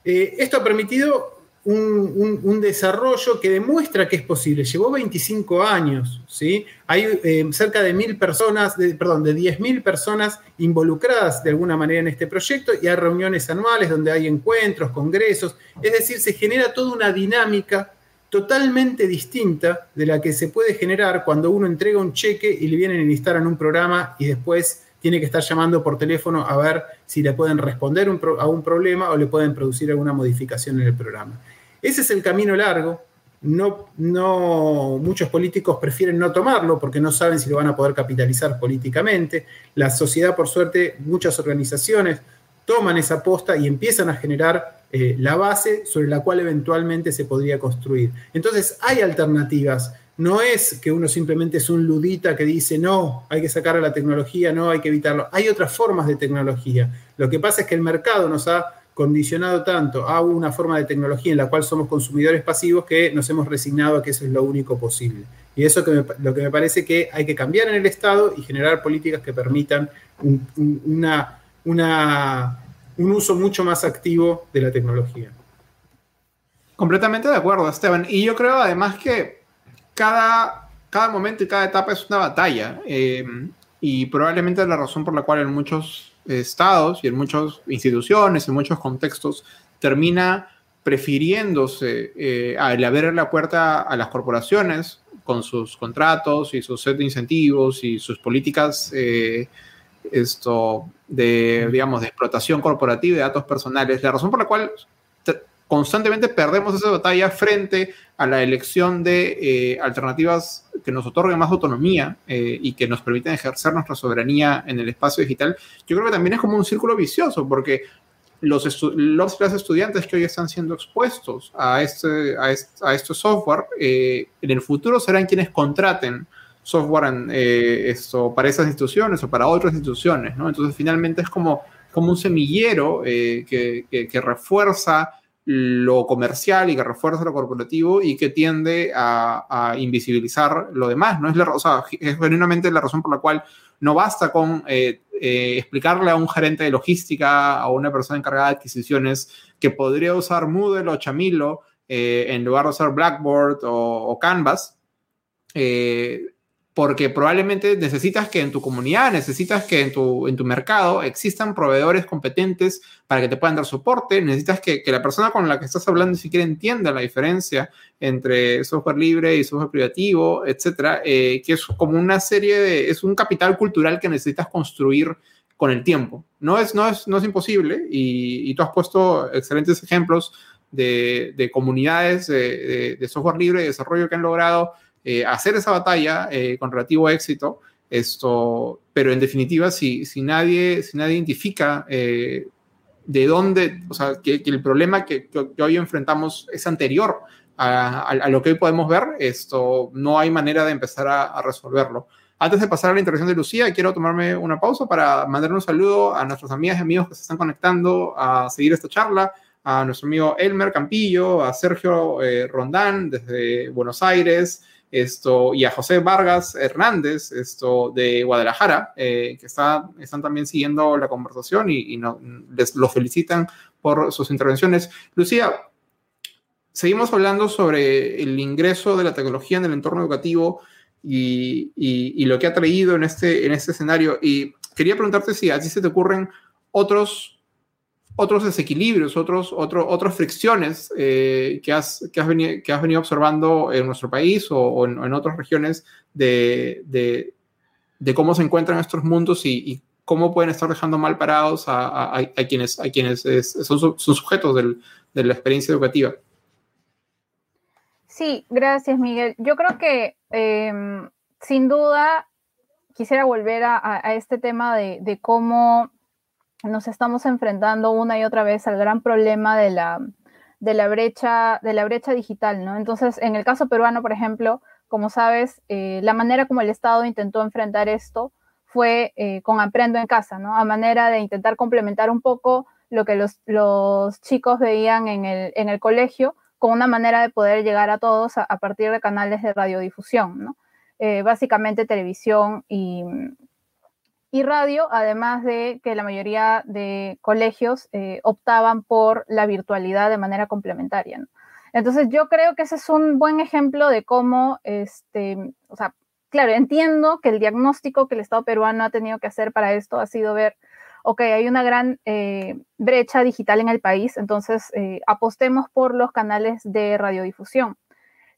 Eh, esto ha permitido un, desarrollo que demuestra que es posible. Llevó 25 años, ¿sí? Hay eh, cerca de mil personas, de, perdón, de 10.000 personas involucradas de alguna manera en este proyecto y hay reuniones anuales donde hay encuentros, congresos, es decir, se genera toda una dinámica totalmente distinta de la que se puede generar cuando uno entrega un cheque y le vienen a instalar en un programa y después tiene que estar llamando por teléfono a ver si le pueden responder a un problema o le pueden producir alguna modificación en el programa. Ese es el camino largo. No, no, muchos políticos prefieren no tomarlo porque no saben si lo van a poder capitalizar políticamente. La sociedad, por suerte, muchas organizaciones toman esa posta y empiezan a generar eh, la base sobre la cual eventualmente se podría construir. Entonces, hay alternativas no es que uno simplemente es un ludita que dice, no, hay que sacar a la tecnología, no, hay que evitarlo. Hay otras formas de tecnología. Lo que pasa es que el mercado nos ha condicionado tanto a una forma de tecnología en la cual somos consumidores pasivos que nos hemos resignado a que eso es lo único posible. Y eso que lo que me parece que hay que cambiar en el Estado y generar políticas que permitan una, un uso mucho más activo de la tecnología. Completamente de acuerdo, Esteban. Y yo creo además que cada, cada momento y cada etapa es una batalla. Eh, y probablemente la razón por la cual en muchos estados y en muchas instituciones, en muchos contextos, termina prefiriéndose eh, al abrir la puerta a las corporaciones con sus contratos y sus set de incentivos y sus políticas eh, esto de, digamos, de explotación corporativa de datos personales. La razón por la cual constantemente perdemos esa batalla frente a la elección de eh, alternativas que nos otorguen más autonomía eh, y que nos permiten ejercer nuestra soberanía en el espacio digital, yo creo que también es como un círculo vicioso, porque los, los, estudiantes que hoy están siendo expuestos a este, a este, software, eh, en el futuro serán quienes contraten software esto, para esas instituciones o para otras instituciones, ¿no? Entonces, finalmente es como, como un semillero que, que refuerza lo comercial y que refuerza lo corporativo y que tiende a, invisibilizar lo demás. No es, la, o sea, es genuinamente la razón por la cual no basta con eh, eh, explicarle a un gerente de logística, a una persona encargada de adquisiciones, que podría usar Moodle o Chamilo eh, en lugar de usar Blackboard o, Canvas porque probablemente necesitas que en tu comunidad, necesitas que en tu, en tu mercado existan proveedores competentes para que te puedan dar soporte, necesitas que, que la persona con la que estás hablando siquiera entienda la diferencia entre software libre y software privativo, etcétera, eh, que es como una serie de, es un capital cultural que necesitas construir con el tiempo. No es, no es, no es imposible y, y tú has puesto excelentes ejemplos de, de comunidades de, de software libre y desarrollo que han logrado eh, hacer esa batalla eh, con relativo éxito. Esto, pero en definitiva, si, si, nadie, si nadie identifica eh, de dónde, o sea, que, el problema que, que, hoy enfrentamos es anterior a, lo que hoy podemos ver, esto no hay manera de empezar a, resolverlo. Antes de pasar a la intervención de Lucía, quiero tomarme una pausa para mandar un saludo a nuestras amigas y amigos que se están conectando a seguir esta charla, a nuestro amigo Elmer Campillo, a Sergio Rondán desde Buenos Aires, esto, y a José Vargas Hernández, esto de Guadalajara, eh, que está, están también siguiendo la conversación y, no, les lo felicitan por sus intervenciones. Lucía, seguimos hablando sobre el ingreso de la tecnología en el entorno educativo y, y, lo que ha traído en este, en este escenario. Y quería preguntarte si a se te ocurren otros otros desequilibrios, otros, otro, otras fricciones eh, que, has, que, has venido, que has venido observando en nuestro país o, en, otras regiones de, de, de, cómo se encuentran estos mundos y, cómo pueden estar dejando mal parados a, a, quienes, a quienes son, son, sujetos del, de la experiencia educativa. Sí, gracias Miguel. Yo creo que em, sin duda quisiera volver a, este tema de, de cómo nos estamos enfrentando una y otra vez al gran problema de la, de la, brecha, de la brecha digital, ¿no? Entonces, en el caso peruano, por ejemplo, como sabes, eh, la manera como el Estado intentó enfrentar esto fue eh, con Aprendo en Casa, ¿no? A manera de intentar complementar un poco lo que los, los chicos veían en el, en el, colegio con una manera de poder llegar a todos a, partir de canales de radiodifusión, ¿no? Eh, básicamente televisión y, y radio, además de que la mayoría de colegios eh, optaban por la virtualidad de manera complementaria. Entonces yo creo que ese es un buen ejemplo de cómo, este, o sea, claro, entiendo que el diagnóstico que el Estado peruano ha tenido que hacer para esto ha sido ver, ok, hay una gran eh, brecha digital en el país, entonces eh, apostemos por los canales de radiodifusión.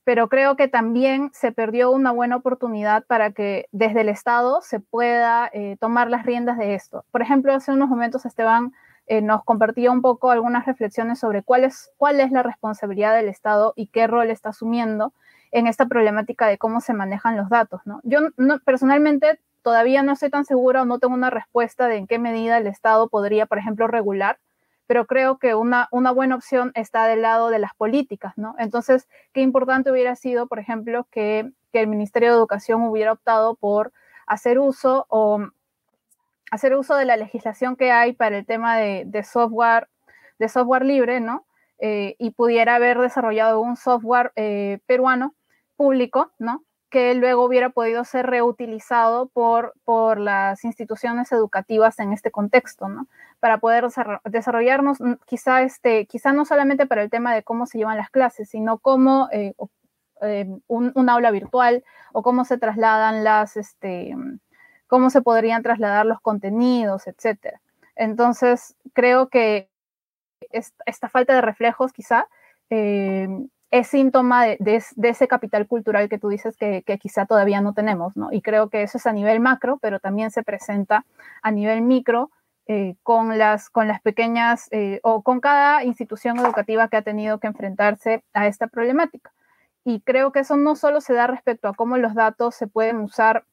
Pero creo que también se perdió una buena oportunidad para que desde el Estado se pueda eh, tomar las riendas de esto. Por ejemplo, hace unos momentos Esteban nos compartía un poco algunas reflexiones sobre cuál es, cuál es la responsabilidad del Estado y qué rol está asumiendo en esta problemática de cómo se manejan los datos. Yo personalmente todavía no estoy tan segura o no tengo una respuesta de en qué medida el Estado podría, por ejemplo, regular, pero creo que una, una buena opción está del lado de las políticas, ¿no? Entonces, qué importante hubiera sido, por ejemplo, que, que el Ministerio de Educación hubiera optado por hacer uso o hacer uso de la legislación que hay para el tema de, de software, de software libre, ¿no? Eh, y pudiera haber desarrollado un software eh, peruano público, ¿no? que luego hubiera podido ser reutilizado por, por las instituciones educativas en este contexto, ¿no? Para poder desarrollarnos, mm, quizá, este, quizá no solamente para el tema de cómo se llevan las clases, sino cómo eh, eh, un, aula virtual o cómo se trasladan las, este, cómo se podrían trasladar los contenidos, etcétera. Entonces, creo que esta, falta de reflejos quizá eh, es síntoma de, ese capital cultural que tú dices que, quizá todavía no tenemos, ¿no? Y creo que eso es a nivel macro, pero también se presenta a nivel micro eh, con, las, con las pequeñas eh, o con cada institución educativa que ha tenido que enfrentarse a esta problemática. Y creo que eso no solo se da respecto a cómo los datos se pueden usar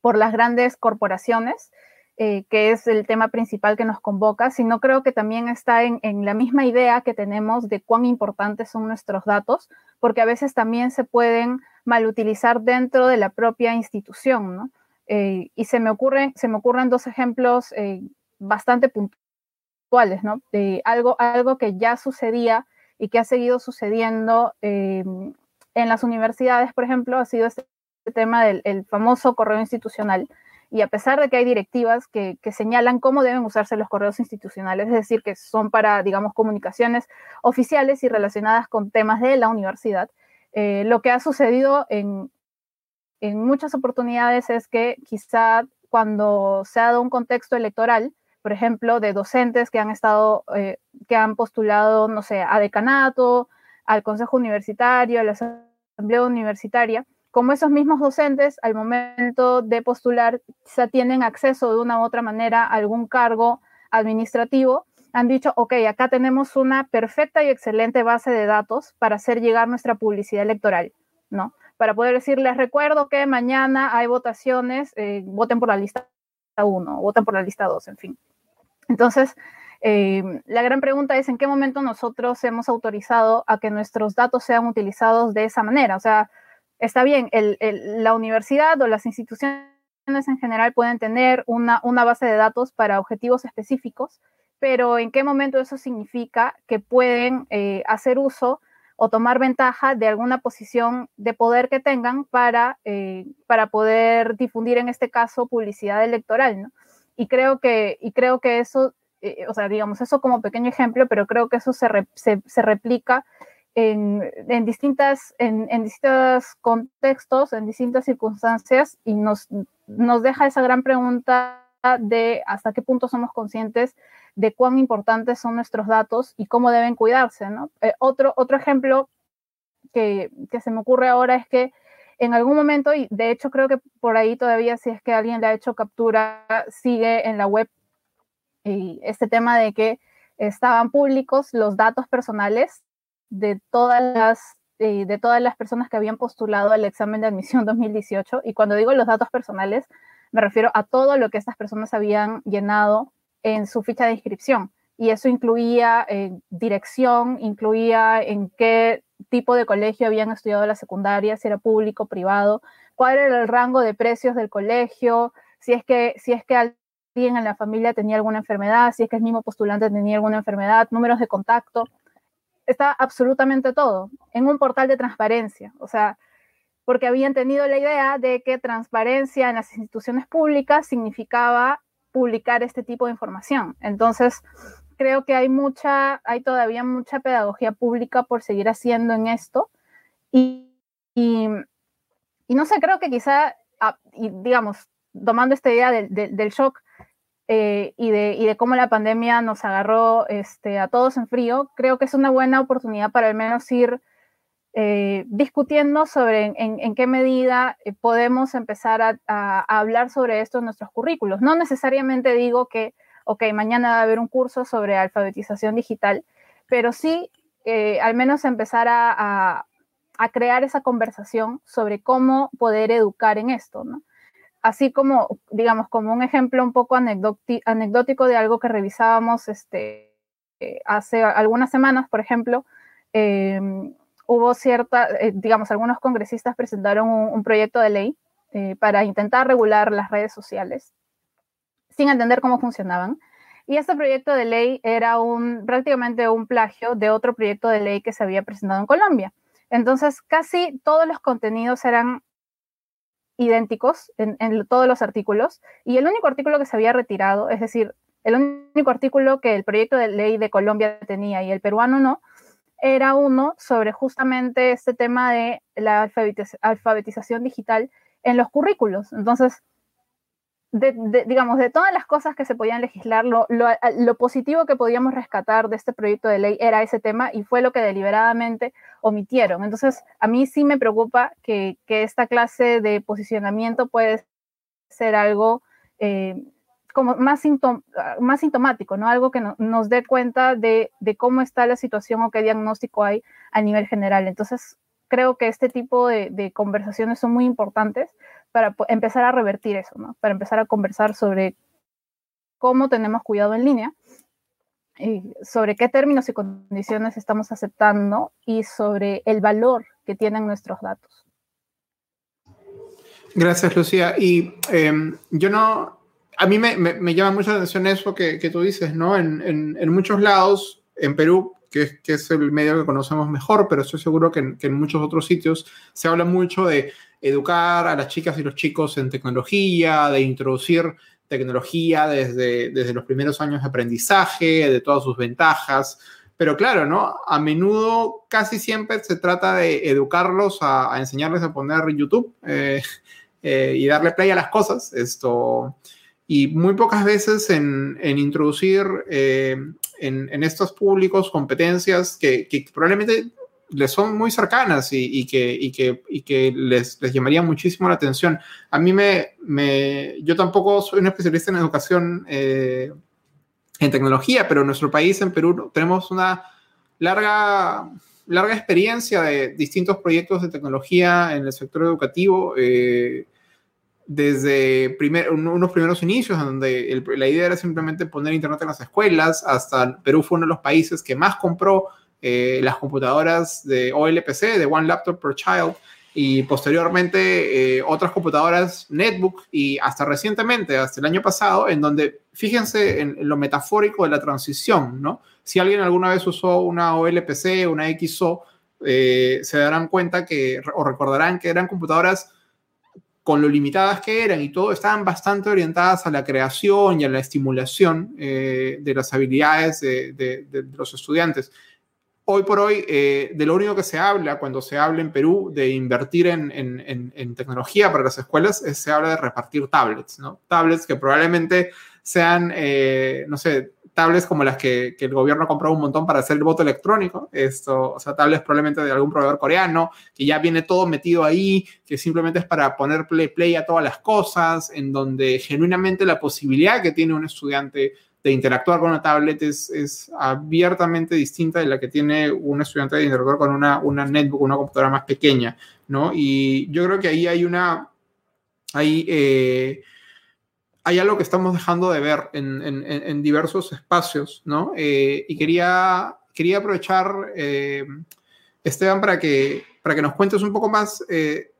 por las grandes corporaciones, eh, que es el tema principal que nos convoca, sino creo que también está en, la misma idea que tenemos de cuán importantes son nuestros datos, porque a veces también se pueden malutilizar dentro de la propia institución, ¿no? Eh, y se me, ocurren, se me ocurren dos ejemplos eh, bastante puntuales, ¿no? De algo, algo que ya sucedía y que ha seguido sucediendo en las universidades, por ejemplo, ha sido este tema del famoso correo institucional, y a pesar de que hay directivas que, señalan cómo deben usarse los correos institucionales, es decir, que son para, digamos, comunicaciones oficiales y relacionadas con temas de la universidad, eh, lo que ha sucedido en, muchas oportunidades es que quizá cuando se ha dado un contexto electoral, por ejemplo, de docentes que han estado, eh, que han postulado, no sé, a decanato, al consejo universitario, a la asamblea universitaria, como esos mismos docentes al momento de postular ya tienen acceso de una u otra manera a algún cargo administrativo, han dicho, ok, acá tenemos una perfecta y excelente base de datos para hacer llegar nuestra publicidad electoral, ¿no? Para poder decirles, recuerdo que mañana hay votaciones, eh, voten por la lista 1, voten por la lista 2, en fin. Entonces, eh, la gran pregunta es en qué momento nosotros hemos autorizado a que nuestros datos sean utilizados de esa manera. O sea, está bien, la universidad o las instituciones en general pueden tener una, base de datos para objetivos específicos, pero ¿en qué momento eso significa que pueden eh, hacer uso o tomar ventaja de alguna posición de poder que tengan para, eh, para poder difundir, en este caso, publicidad electoral? ¿no? Y, creo que, y creo que eso, eh, o sea, digamos, eso como pequeño ejemplo, pero creo que eso se, se replica en, distintas, en, distintos contextos, en distintas circunstancias y nos, nos deja esa gran pregunta de hasta qué punto somos conscientes de cuán importantes son nuestros datos y cómo deben cuidarse. ¿no? Eh, otro, otro ejemplo que, que, se me ocurre ahora es que en algún momento, y de hecho creo que por ahí todavía si es que alguien le ha hecho captura, sigue en la web este tema de que estaban públicos los datos personales de todas las eh, de todas las personas que habían postulado al examen de admisión 2018. Y cuando digo los datos personales, me refiero a todo lo que estas personas habían llenado en su ficha de inscripción. Y eso incluía eh, dirección, incluía en qué tipo de colegio habían estudiado la secundaria, si era público, privado, cuál era el rango de precios del colegio, si es que, si es que alguien en la familia tenía alguna enfermedad, si es que el mismo postulante tenía alguna enfermedad, números de contacto está absolutamente todo en un portal de transparencia. O sea, porque habían tenido la idea de que transparencia en las instituciones públicas significaba publicar este tipo de información. Entonces, creo que hay mucha, hay todavía mucha pedagogía pública por seguir haciendo en esto. Y, y, no sé, creo que quizá, ah, y digamos, tomando esta idea del shock eh, y, de, y, de, cómo la pandemia nos agarró este, a todos en frío, creo que es una buena oportunidad para al menos ir eh, discutiendo sobre en, qué medida eh, podemos empezar a, hablar sobre esto en nuestros currículos. No necesariamente digo que, ok, mañana va a haber un curso sobre alfabetización digital, pero sí al menos empezar a, crear esa conversación sobre cómo poder educar en esto. Así como, digamos, como un ejemplo un poco anecdótico de algo que revisábamos este, eh, hace algunas semanas, por ejemplo, em, hubo cierta, eh, digamos, algunos congresistas presentaron un, proyecto de ley eh, para intentar regular las redes sociales sin entender cómo funcionaban. Y este proyecto de ley era un, prácticamente un plagio de otro proyecto de ley que se había presentado en Colombia. Entonces, casi todos los contenidos eran idénticos en, en, todos los artículos y el único artículo que se había retirado, es decir, el único artículo que el proyecto de ley de Colombia tenía y el peruano no, era uno sobre justamente este tema de la alfabetización digital en los currículos. Entonces, digamos, de todas las cosas que se podían legislar, lo, lo, positivo que podíamos rescatar de este proyecto de ley era ese tema y fue lo que deliberadamente omitieron. Entonces, a mí sí me preocupa que, que esta clase de posicionamiento puede ser algo eh, como más, más sintomático, ¿no? Algo que nos dé cuenta de, cómo está la situación o qué diagnóstico hay a nivel general. Entonces, creo que este tipo de, conversaciones son muy importantes para empezar a revertir eso, ¿no? Para empezar a conversar sobre cómo tenemos cuidado en línea, y sobre qué términos y condiciones estamos aceptando y sobre el valor que tienen nuestros datos. Gracias, Lucía. Y em, yo no, a mí me, me, llama mucho la atención eso que, que tú dices, ¿no? En, en, en, muchos lados, en Perú, que, que, es el medio que conocemos mejor, pero estoy seguro que, que en, muchos otros sitios se habla mucho de educar a las chicas y los chicos en tecnología, de introducir tecnología desde, desde los primeros años de aprendizaje, de todas sus ventajas. Pero claro, ¿no? A menudo, casi siempre se trata de educarlos a, a enseñarles a poner YouTube eh, eh, y darle play a las cosas. Esto y muy pocas veces en, introducir eh, en, estos públicos competencias que, probablemente les son muy cercanas y, que, que, que les, les, llamaría muchísimo la atención. A mí me, me yo tampoco soy un especialista en educación eh, en tecnología, pero en nuestro país, en Perú, tenemos una larga, larga experiencia de distintos proyectos de tecnología en el sector educativo. Eh, desde unos primeros inicios, donde la idea era simplemente poner Internet en las escuelas, hasta Perú fue uno de los países que más compró eh, las computadoras de OLPC, de One Laptop Per Child, y posteriormente eh, otras computadoras netbook y hasta recientemente, hasta el año pasado, en donde fíjense en, lo metafórico de la transición, ¿no? Si alguien alguna vez usó una OLPC, una XO, eh, se darán cuenta que, o recordarán que eran computadoras con lo limitadas que eran y todo, estaban bastante orientadas a la creación y a la estimulación eh, de las habilidades de, los estudiantes. Hoy por hoy, eh, de lo único que se habla cuando se habla en Perú de invertir en, tecnología para las escuelas, es, se habla de repartir tablets, ¿no? Tablets que probablemente sean, eh, no sé, tablets como las que, el gobierno ha comprado un montón para hacer el voto electrónico, esto, o sea, tablets probablemente de algún proveedor coreano, que ya viene todo metido ahí, que simplemente es para poner play, play a todas las cosas, en donde genuinamente la posibilidad que tiene un estudiante de interactuar con una tablet es, es abiertamente distinta de la que tiene un estudiante de interactuar con una, una netbook, una computadora más pequeña, ¿no? Y yo creo que ahí hay una, hay, eh, hay algo que estamos dejando de ver en, diversos espacios, ¿no? Eh, y quería, quería aprovechar, eh, Esteban, para que, para que nos cuentes un poco más eh,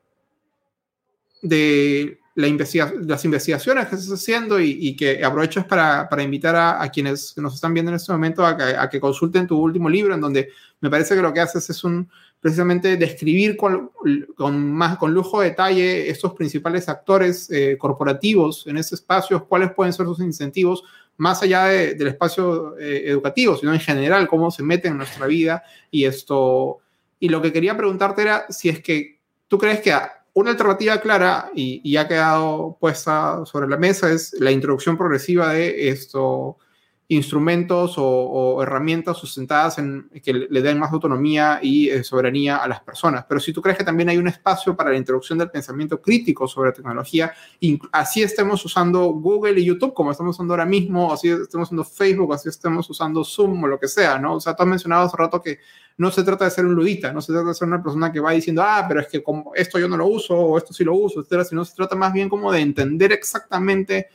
de la las investigaciones que estás haciendo y, que aproveches para, para invitar a, quienes nos están viendo en este momento a que, a que consulten tu último libro, en donde me parece que lo que haces es un, precisamente describir con, con, más, con lujo de detalle estos principales actores eh, corporativos en ese espacio, cuáles pueden ser sus incentivos más allá del espacio eh, educativo, sino en general, cómo se mete en nuestra vida y esto. Y lo que quería preguntarte era si es que tú crees que una alternativa clara y, y ha quedado puesta sobre la mesa es la introducción progresiva de esto instrumentos o, herramientas sustentadas en que le den más autonomía y eh, soberanía a las personas. Pero si tú crees que también hay un espacio para la introducción del pensamiento crítico sobre tecnología, así estemos usando Google y YouTube como estamos usando ahora mismo, así estemos usando Facebook, así estemos usando Zoom o lo que sea, ¿no? O sea, tú has mencionado hace rato que no se trata de ser un ludita, no se trata de ser una persona que va diciendo, ah, pero es que como esto yo no lo uso o esto sí lo uso, etcétera, sino se trata más bien como de entender exactamente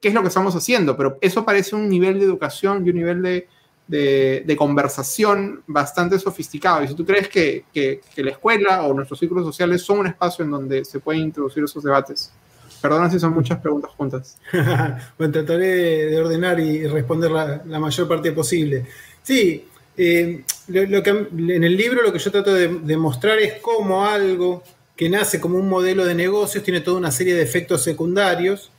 qué es lo que estamos haciendo, pero eso parece un nivel de educación y un nivel de, de, conversación bastante sofisticado. Y si tú crees que, que, la escuela o nuestros círculos sociales son un espacio en donde se pueden introducir esos debates. Perdona si son muchas preguntas juntas. bueno, trataré de ordenar y responder la, mayor parte posible. Sí, eh, lo, que, en el libro lo que yo trato de mostrar es cómo algo que nace como un modelo de negocios tiene toda una serie de efectos secundarios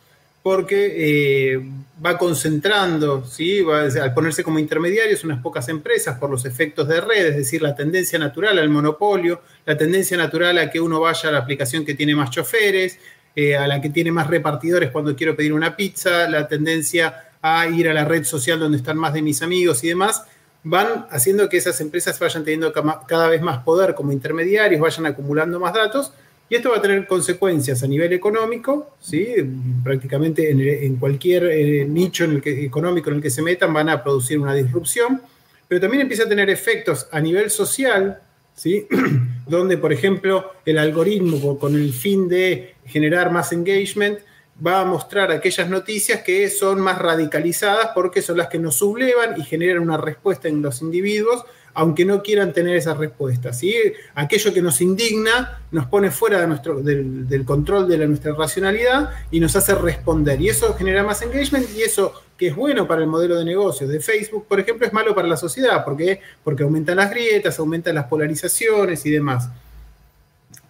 porque eh, va concentrando, ¿sí? al ponerse como intermediarios unas pocas empresas por los efectos de red, es decir, la tendencia natural al monopolio, la tendencia natural a que uno vaya a la aplicación que tiene más choferes, eh, a la que tiene más repartidores cuando quiero pedir una pizza, la tendencia a ir a la red social donde están más de mis amigos y demás, van haciendo que esas empresas vayan teniendo cada vez más poder como intermediarios, vayan acumulando más datos y esto va a tener consecuencias a nivel económico, ¿sí? prácticamente en, cualquier eh, nicho en el que, económico en el que se metan van a producir una disrupción, pero también empieza a tener efectos a nivel social, ¿sí? donde, por ejemplo, el algoritmo con el fin de generar más engagement va a mostrar aquellas noticias que son más radicalizadas porque son las que nos sublevan y generan una respuesta en los individuos aunque no quieran tener esa respuesta. ¿sí? Aquello que nos indigna nos pone fuera de nuestro, del, control de nuestra racionalidad y nos hace responder. Y eso genera más engagement y eso que es bueno para el modelo de negocio de Facebook, por ejemplo, es malo para la sociedad. ¿Por qué? Porque aumentan las grietas, aumentan las polarizaciones y demás.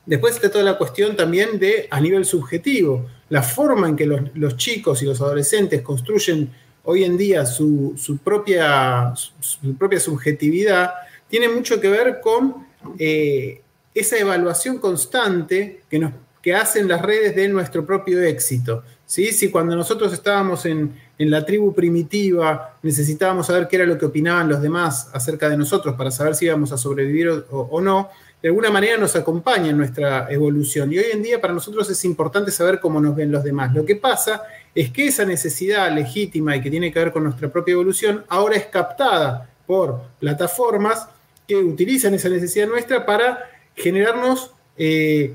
Después está toda la cuestión también de a nivel subjetivo, la forma en que los chicos y los adolescentes construyen hoy en día su, propia, su, propia subjetividad tiene mucho que ver con eh, esa evaluación constante que, nos, que hacen las redes de nuestro propio éxito. ¿sí? Si cuando nosotros estábamos en, la tribu primitiva necesitábamos saber qué era lo que opinaban los demás acerca de nosotros para saber si íbamos a sobrevivir o no, de alguna manera nos acompaña en nuestra evolución. Y hoy en día para nosotros es importante saber cómo nos ven los demás. Lo que pasa es que esa necesidad legítima y que tiene que ver con nuestra propia evolución ahora es captada por plataformas que utilizan esa necesidad nuestra para generarnos eh,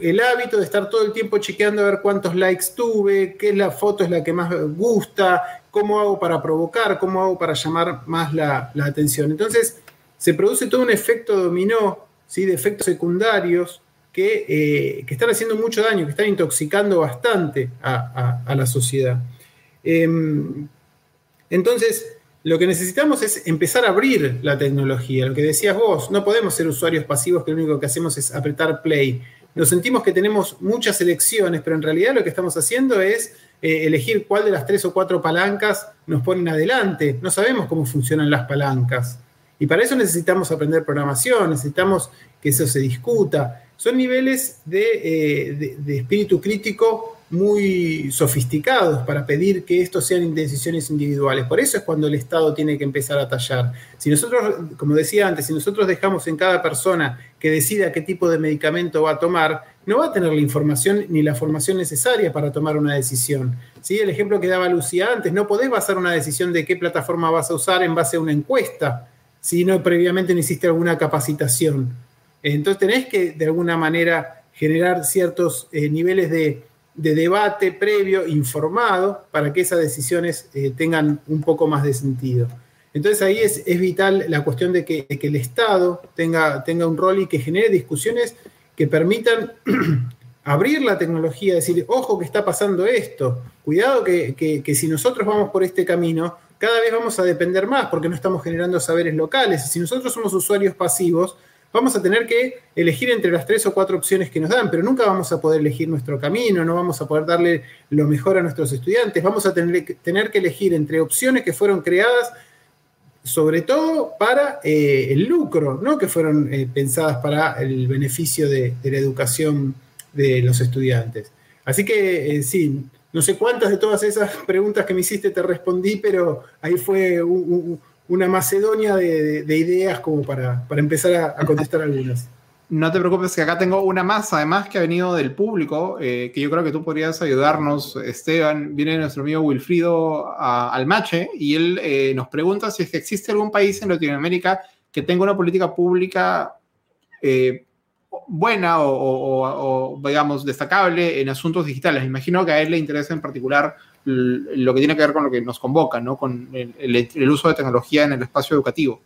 el hábito de estar todo el tiempo chequeando a ver cuántos likes tuve, qué es la foto es la que más gusta, cómo hago para provocar, cómo hago para llamar más la, atención. Entonces, se produce todo un efecto dominó ¿sí? de efectos secundarios eh, que, están haciendo mucho daño, que están intoxicando bastante a, la sociedad. Em, entonces, lo que necesitamos es empezar a abrir la tecnología. Lo que decías vos, no podemos ser usuarios pasivos que lo único que hacemos es apretar play. Nos sentimos que tenemos muchas elecciones, pero en realidad lo que estamos haciendo es eh, elegir cuál de las tres o cuatro palancas nos ponen adelante. No sabemos cómo funcionan las palancas. Y para eso necesitamos aprender programación, necesitamos que eso se discuta son niveles eh, de, espíritu crítico muy sofisticados para pedir que esto sean decisiones individuales. Por eso es cuando el Estado tiene que empezar a tallar. Si nosotros, como decía antes, si nosotros dejamos en cada persona que decida qué tipo de medicamento va a tomar, no va a tener la información ni la formación necesaria para tomar una decisión. ¿Sí? El ejemplo que daba Lucía antes, no podés basar una decisión de qué plataforma vas a usar en base a una encuesta si no previamente no hiciste alguna capacitación. Entonces tenés que de alguna manera generar ciertos eh, niveles de, debate previo, informado, para que esas decisiones eh, tengan un poco más de sentido. Entonces ahí es, vital la cuestión de que, el Estado tenga, tenga un rol y que genere discusiones que permitan abrir la tecnología, decir, ojo que está pasando esto, cuidado que, que, si nosotros vamos por este camino, cada vez vamos a depender más porque no estamos generando saberes locales. Si nosotros somos usuarios pasivos, vamos a tener que elegir entre las tres o cuatro opciones que nos dan, pero nunca vamos a poder elegir nuestro camino, no vamos a poder darle lo mejor a nuestros estudiantes, vamos a tener, tener que elegir entre opciones que fueron creadas sobre todo para eh, el lucro, ¿no? que fueron eh, pensadas para el beneficio de, la educación de los estudiantes. Así que eh, sí, no sé cuántas de todas esas preguntas que me hiciste te respondí, pero ahí fue una macedonia de, ideas como para, empezar a contestar algunas. No te preocupes, que acá tengo una más, además que ha venido del público, eh, que yo creo que tú podrías ayudarnos, Esteban. Viene nuestro amigo Wilfrido Almache y él eh, nos pregunta si es que existe algún país en Latinoamérica que tenga una política pública eh, buena o, digamos, destacable en asuntos digitales. Me imagino que a él le interesa en particular lo que tiene que ver con lo que nos convoca, ¿no? con el uso de tecnología en el espacio educativo.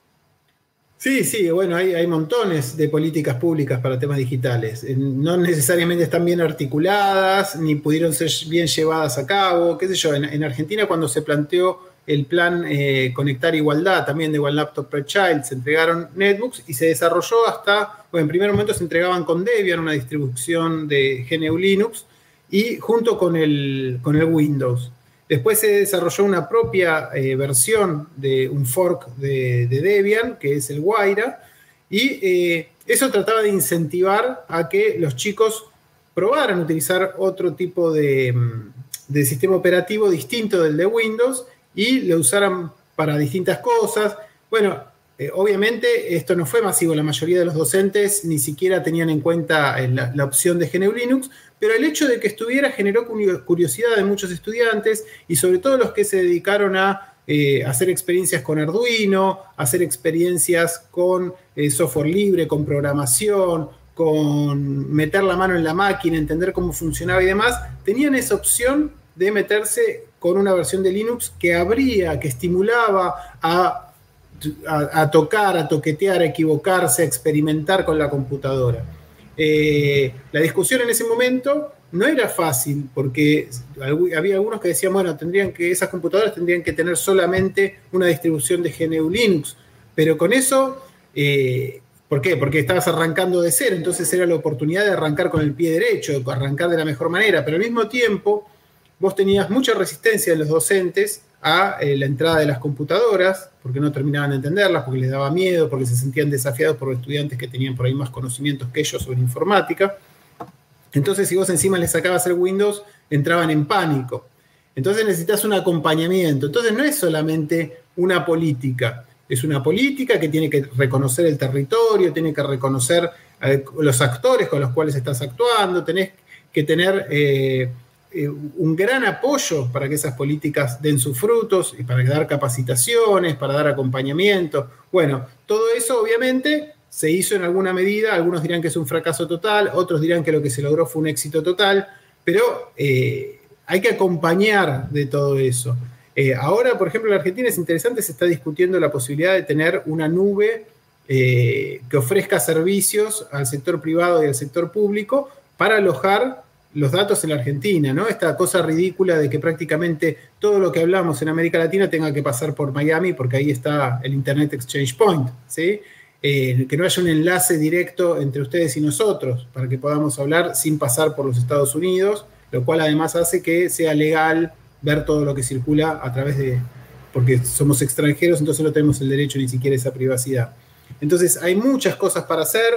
Sí, sí, bueno, hay, montones de políticas públicas para temas digitales. No necesariamente están bien articuladas, ni pudieron ser bien llevadas a cabo. ¿Qué sé yo? En, Argentina, cuando se planteó el plan eh, Conectar Igualdad, también de One Laptop Per Child, se entregaron netbooks y se desarrolló hasta, bueno, en primer momento se entregaban con Debian, una distribución de GNU Linux, y junto con el, con el Windows. Después se desarrolló una propia eh, versión de un fork de, Debian, que es el Guaira, y eh, eso trataba de incentivar a que los chicos probaran utilizar otro tipo de, mm, de sistema operativo distinto del de Windows y lo usaran para distintas cosas. Bueno, eh, obviamente esto no fue masivo, la mayoría de los docentes ni siquiera tenían en cuenta eh, la, opción de GNU Linux, pero el hecho de que estuviera generó curiosidad de muchos estudiantes y sobre todo los que se dedicaron a eh, hacer experiencias con Arduino, hacer experiencias con software libre, con programación, con meter la mano en la máquina, entender cómo funcionaba y demás, tenían esa opción de meterse con una versión de Linux que abría, que estimulaba a a, tocar, a toquetear, a equivocarse, a experimentar con la computadora. Eh, la discusión en ese momento no era fácil porque había algunos que decían, bueno, tendrían que, esas computadoras tendrían que tener solamente una distribución de GNU Linux, pero con eso, eh, ¿por qué? Porque estabas arrancando de cero, entonces era la oportunidad de arrancar con el pie derecho, arrancar de la mejor manera, pero al mismo tiempo vos tenías mucha resistencia de los docentes a eh, la entrada de las computadoras, porque no terminaban de entenderlas, porque les daba miedo, porque se sentían desafiados por estudiantes que tenían por ahí más conocimientos que ellos sobre informática. Entonces, si vos encima les sacabas el Windows, entraban en pánico. Entonces necesitas un acompañamiento. Entonces no es solamente una política, es una política que tiene que reconocer el territorio, tiene que reconocer eh, los actores con los cuales estás actuando, tenés que tener eh, eh, un gran apoyo para que esas políticas den sus frutos y para dar capacitaciones, para dar acompañamiento. Bueno, todo eso obviamente se hizo en alguna medida, algunos dirán que es un fracaso total, otros dirán que lo que se logró fue un éxito total, pero eh, hay que acompañar de todo eso. Eh, ahora, por ejemplo, en Argentina es interesante, se está discutiendo la posibilidad de tener una nube que ofrezca servicios al sector privado y al sector público para alojar los datos en la Argentina, ¿no? Esta cosa ridícula de que prácticamente todo lo que hablamos en América Latina tenga que pasar por Miami, porque ahí está el Internet Exchange Point, ¿sí? Eh, que no haya un enlace directo entre ustedes y nosotros, para que podamos hablar sin pasar por los Estados Unidos, lo cual además hace que sea legal ver todo lo que circula a través de, porque somos extranjeros, entonces no tenemos el derecho ni siquiera a esa privacidad. Entonces hay muchas cosas para hacer,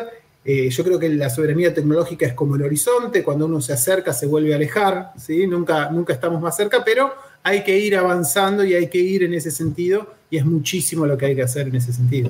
eh, yo creo que la soberanía tecnológica es como el horizonte, cuando uno se acerca se vuelve a alejar, ¿sí? nunca, nunca estamos más cerca, pero hay que ir avanzando y hay que ir en ese sentido y es muchísimo lo que hay que hacer en ese sentido.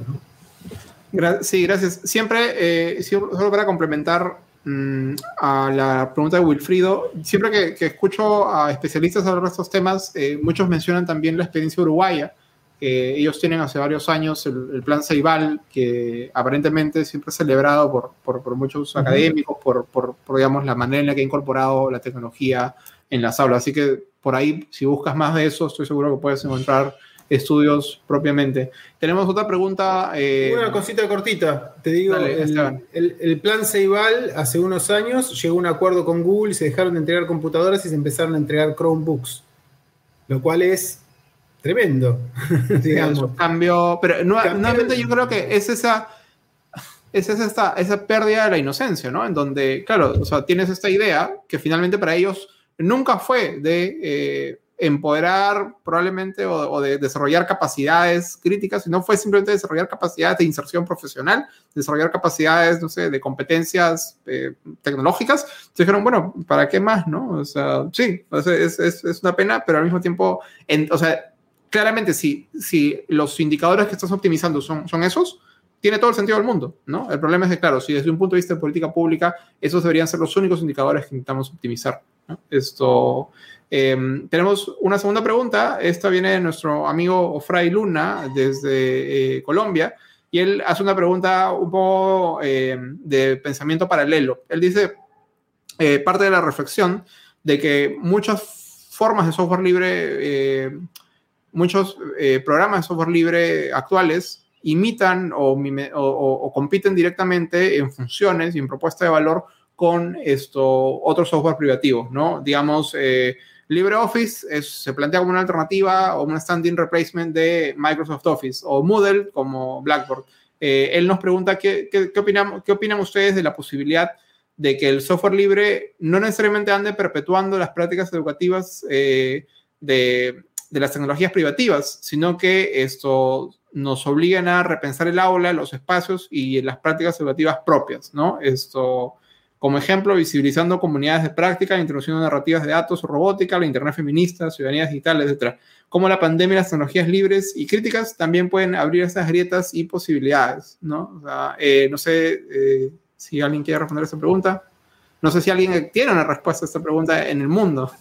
Sí, gracias. Siempre, eh, solo para complementar mm, a la pregunta de Wilfrido, siempre que, escucho a especialistas hablar estos temas, eh, muchos mencionan también la experiencia uruguaya ellos tienen hace varios años el, plan Ceibal, que aparentemente siempre es celebrado por, por, muchos académicos, por, por, digamos, la manera en la que ha incorporado la tecnología en las aulas. Así que por ahí, si buscas más de eso, estoy seguro que puedes encontrar estudios propiamente. Tenemos otra pregunta. Eh, Una cosita cortita, te digo, el, el, plan Ceibal hace unos años llegó a un acuerdo con Google, se dejaron de entregar computadoras y se empezaron a entregar Chromebooks, lo cual es tremendo, digamos. cambio, pero nuevamente yo creo que es esa, es esta, esa pérdida de la inocencia, ¿no? En donde, claro, o sea, tienes esta idea que finalmente para ellos nunca fue de eh, empoderar probablemente o, de desarrollar capacidades críticas, sino fue simplemente desarrollar capacidades de inserción profesional, desarrollar capacidades, no sé, de competencias eh, tecnológicas. Entonces dijeron, bueno, ¿para qué más, no? O sea, sí, es, es, es una pena, pero al mismo tiempo, en, o sea, claramente si, si los indicadores que estás optimizando son, son esos, tiene todo el sentido del mundo, ¿no? El problema es que, claro, si desde un punto de vista de política pública, esos deberían ser los únicos indicadores que intentamos optimizar. Esto, em, tenemos una segunda pregunta. Esta viene de nuestro amigo Fray Luna desde eh, Colombia y él hace una pregunta un poco em, de pensamiento paralelo. Él dice, eh, parte de la reflexión de que muchas formas de software libre, eh, muchos programas de software libre actuales imitan o, o, compiten directamente en funciones y en propuesta de valor con esto, otro software privativo, ¿no? Digamos, eh, LibreOffice se plantea como una alternativa o un standing replacement de Microsoft Office o Moodle como Blackboard. Eh, él nos pregunta qué, qué, qué, opinan, qué opinan ustedes de la posibilidad de que el software libre no necesariamente ande perpetuando las prácticas educativas eh, de, de, las tecnologías privativas, sino que esto nos obliguen a repensar el aula, los espacios y las prácticas educativas propias, ¿no? Esto, como ejemplo, visibilizando comunidades de práctica, introduciendo narrativas de datos, robótica, la Internet feminista, ciudadanía digital, etc. Como la pandemia las tecnologías libres y críticas también pueden abrir esas grietas y posibilidades, ¿no? Eh, no sé eh, si alguien quiere responder esa pregunta. No sé si alguien tiene una respuesta a esta pregunta en el mundo.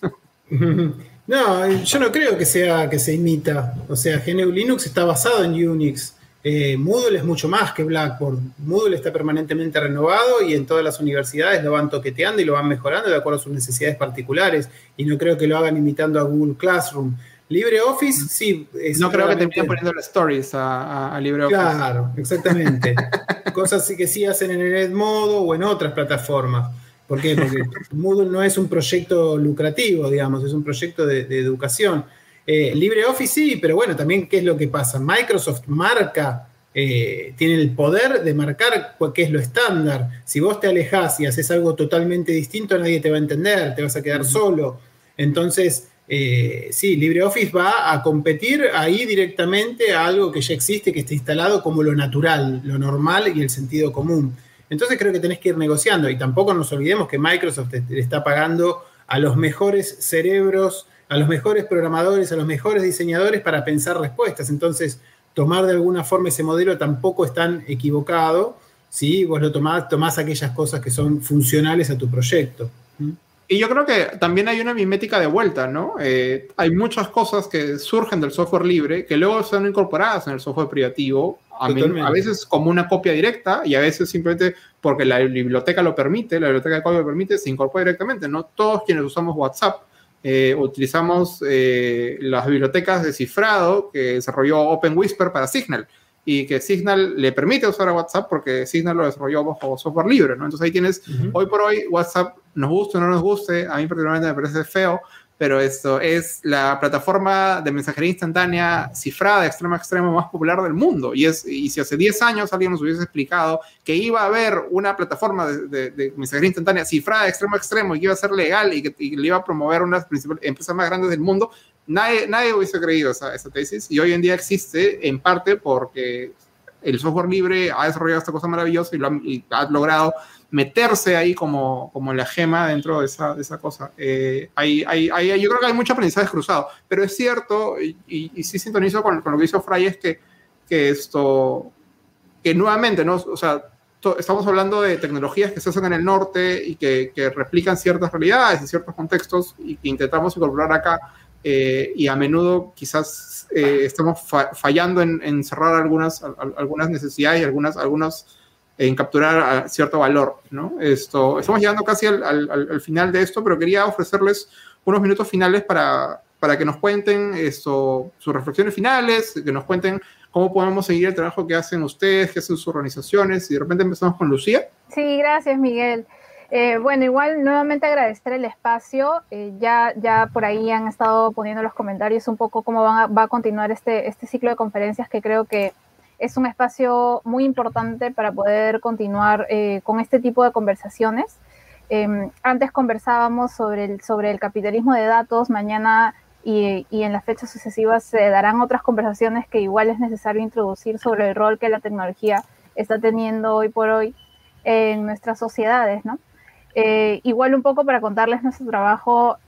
No, yo no creo que sea que se imita. O sea, GNU Linux está basado en Unix. Eh, Moodle es mucho más que Blackboard. Moodle está permanentemente renovado y en todas las universidades lo van toqueteando y lo van mejorando de acuerdo a sus necesidades particulares. Y no creo que lo hagan imitando a Google Classroom. LibreOffice, sí. no creo que terminen poniendo las stories a, LibreOffice. Claro, exactamente. Cosas que sí hacen en el Edmodo o en otras plataformas. ¿Por qué? Porque Moodle no es un proyecto lucrativo, digamos, es un proyecto de, educación. Eh, LibreOffice sí, pero bueno, también qué es lo que pasa. Microsoft marca, eh, tiene el poder de marcar qué es lo estándar. Si vos te alejás y haces algo totalmente distinto, nadie te va a entender, te vas a quedar solo. Entonces, eh, sí, LibreOffice va a competir ahí directamente a algo que ya existe, que está instalado como lo natural, lo normal y el sentido común. Entonces creo que tenés que ir negociando y tampoco nos olvidemos que Microsoft le está pagando a los mejores cerebros, a los mejores programadores, a los mejores diseñadores para pensar respuestas. Entonces, tomar de alguna forma ese modelo tampoco es tan equivocado si vos lo tomás, tomás aquellas cosas que son funcionales a tu proyecto. Y yo creo que también hay una mimética de vuelta, ¿no? Eh, hay muchas cosas que surgen del software libre que luego son incorporadas en el software privativo, a, a, veces como una copia directa y a veces simplemente porque la biblioteca lo permite, la biblioteca de código lo permite, se incorpora directamente. No todos quienes usamos WhatsApp eh, utilizamos eh, las bibliotecas de cifrado que desarrolló OpenWhisper para Signal y que Signal le permite usar a WhatsApp porque Signal lo desarrolló bajo software libre, ¿no? Entonces ahí tienes, hoy por hoy, WhatsApp, nos guste o no nos guste, a mí particularmente me parece feo, pero esto es la plataforma de mensajería instantánea cifrada de extremo a extremo más popular del mundo. Y, es, y si hace 10 años alguien nos hubiese explicado que iba a haber una plataforma de, mensajería instantánea cifrada de extremo a extremo y que iba a ser legal y que le iba a promover una de las principales empresas más grandes del mundo, nadie, nadie hubiese creído esa, esa tesis. Y hoy en día existe en parte porque el software libre ha desarrollado esta cosa maravillosa y, lo ha, logrado meterse ahí como, como la gema dentro de esa, de esa cosa. Eh, hay, hay, hay, yo creo que hay mucho aprendizaje cruzado, pero es cierto, y, y, sí sintonizo con, con, lo que hizo Fray, es que, que esto, que nuevamente, ¿no? O sea, estamos hablando de tecnologías que se hacen en el norte y que, que replican ciertas realidades y ciertos contextos y que intentamos incorporar acá eh, y a menudo quizás eh, estamos fallando en, cerrar algunas, algunas necesidades y algunas en capturar cierto valor. ¿no? Esto, estamos llegando casi al, al, final de esto, pero quería ofrecerles unos minutos finales para, para que nos cuenten esto, sus reflexiones finales, que nos cuenten cómo podemos seguir el trabajo que hacen ustedes, que hacen sus organizaciones, y de repente empezamos con Lucía. Sí, gracias, Miguel. Eh, bueno, igual nuevamente agradecer el espacio. Eh, ya, ya por ahí han estado poniendo los comentarios un poco cómo va a continuar este, este ciclo de conferencias que creo que es un espacio muy importante para poder continuar eh, con este tipo de conversaciones. Em, antes conversábamos sobre el, sobre el capitalismo de datos, mañana y, y, en las fechas sucesivas se darán otras conversaciones que igual es necesario introducir sobre el rol que la tecnología está teniendo hoy por hoy en nuestras sociedades, ¿no? Eh, igual un poco para contarles nuestro trabajo,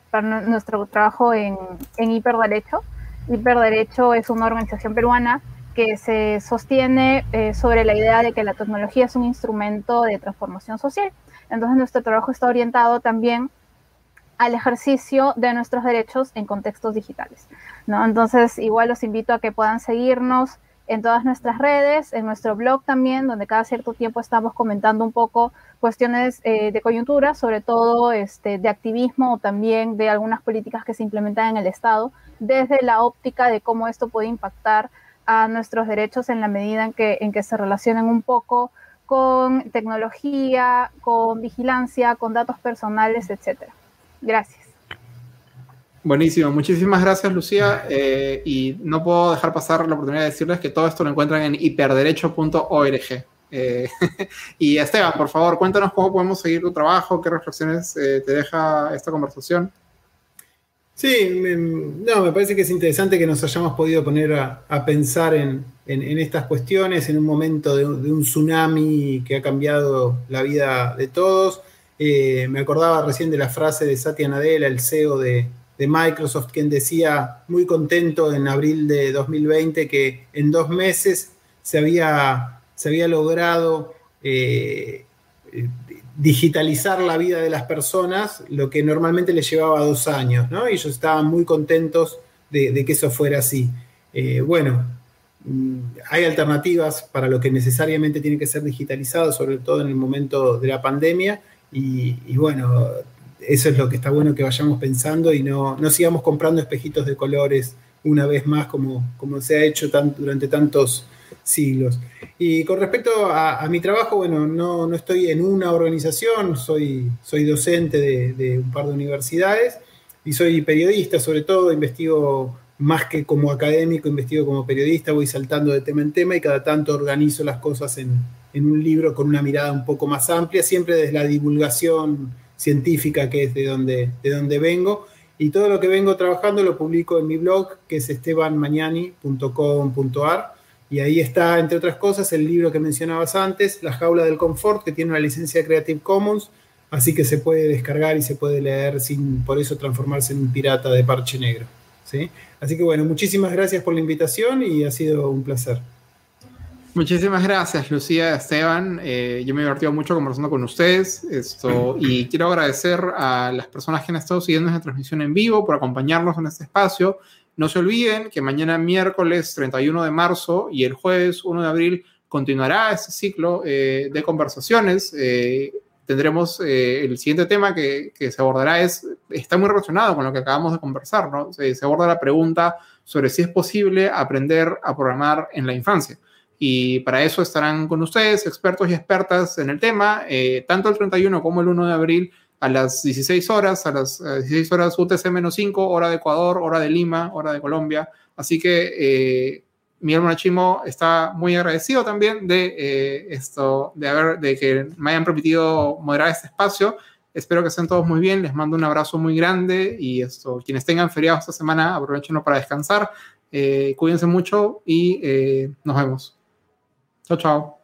nuestro trabajo en, en Hiperderecho. Hiperderecho es una organización peruana que se sostiene eh, sobre la idea de que la tecnología es un instrumento de transformación social. Entonces nuestro trabajo está orientado también al ejercicio de nuestros derechos en contextos digitales. ¿no? Entonces igual los invito a que puedan seguirnos en todas nuestras redes, en nuestro blog también, donde cada cierto tiempo estamos comentando un poco cuestiones eh, de coyuntura, sobre todo este, de activismo o también de algunas políticas que se implementan en el Estado, desde la óptica de cómo esto puede impactar a nuestros derechos en la medida en que, en que se relacionen un poco con tecnología, con vigilancia, con datos personales, etcétera. Gracias. Buenísimo, muchísimas gracias Lucía eh, y no puedo dejar pasar la oportunidad de decirles que todo esto lo encuentran en hiperderecho.org. Eh, y Esteban, por favor, cuéntanos cómo podemos seguir tu trabajo, qué reflexiones eh, te deja esta conversación. Sí, me, no, me parece que es interesante que nos hayamos podido poner a, pensar en, estas cuestiones en un momento de, un tsunami que ha cambiado la vida de todos. Eh, me acordaba recién de la frase de Satya Nadella, el CEO de, Microsoft, quien decía muy contento en abril de 2020 que en dos meses se había, logrado eh, digitalizar la vida de las personas, lo que normalmente les llevaba dos años, ¿no? Y ellos estaban muy contentos de, que eso fuera así. Eh, bueno, mm, hay alternativas para lo que necesariamente tiene que ser digitalizado, sobre todo en el momento de la pandemia, y, bueno, eso es lo que está bueno que vayamos pensando y no, sigamos comprando espejitos de colores una vez más como, como se ha hecho durante tantos siglos. Y con respecto a, mi trabajo, bueno, no, no, estoy en una organización, soy, soy docente de, un par de universidades y soy periodista, sobre todo, investigo más que como académico, investigo como periodista, voy saltando de tema en tema y cada tanto organizo las cosas en, en un libro con una mirada un poco más amplia, siempre desde la divulgación científica que es de donde, de donde vengo. Y todo lo que vengo trabajando lo publico en mi blog, que es estebanmañani.com.ar y ahí está, entre otras cosas, el libro que mencionabas antes, La jaula del confort, que tiene una licencia Creative Commons, así que se puede descargar y se puede leer sin por eso transformarse en un pirata de parche negro. ¿sí? Así que bueno, muchísimas gracias por la invitación y ha sido un placer. Muchísimas gracias, Lucía, Esteban. Eh, yo me he divertido mucho conversando con ustedes esto, y quiero agradecer a las personas que han estado siguiendo esta transmisión en vivo por acompañarnos en este espacio. No se olviden que mañana miércoles 31 de marzo y el jueves 1 de abril continuará este ciclo eh, de conversaciones. Eh, tendremos eh, el siguiente tema que, se abordará es, está muy relacionado con lo que acabamos de conversar, ¿no? Se, se, aborda la pregunta sobre si es posible aprender a programar en la infancia. Y para eso estarán con ustedes expertos y expertas en el tema, tanto el 31 como el 1 de abril a las 16 horas, a las 16 horas UTC-5, hora de Ecuador, hora de Lima, hora de Colombia. Así que eh, Miguel Monachimo está muy agradecido también de eh, esto, de, haber, de que me hayan permitido moderar este espacio. Espero que estén todos muy bien. Les mando un abrazo muy grande y esto, quienes tengan feriado esta semana, aprovechenlo para descansar. Eh, cuídense mucho y nos vemos. Chao, chao.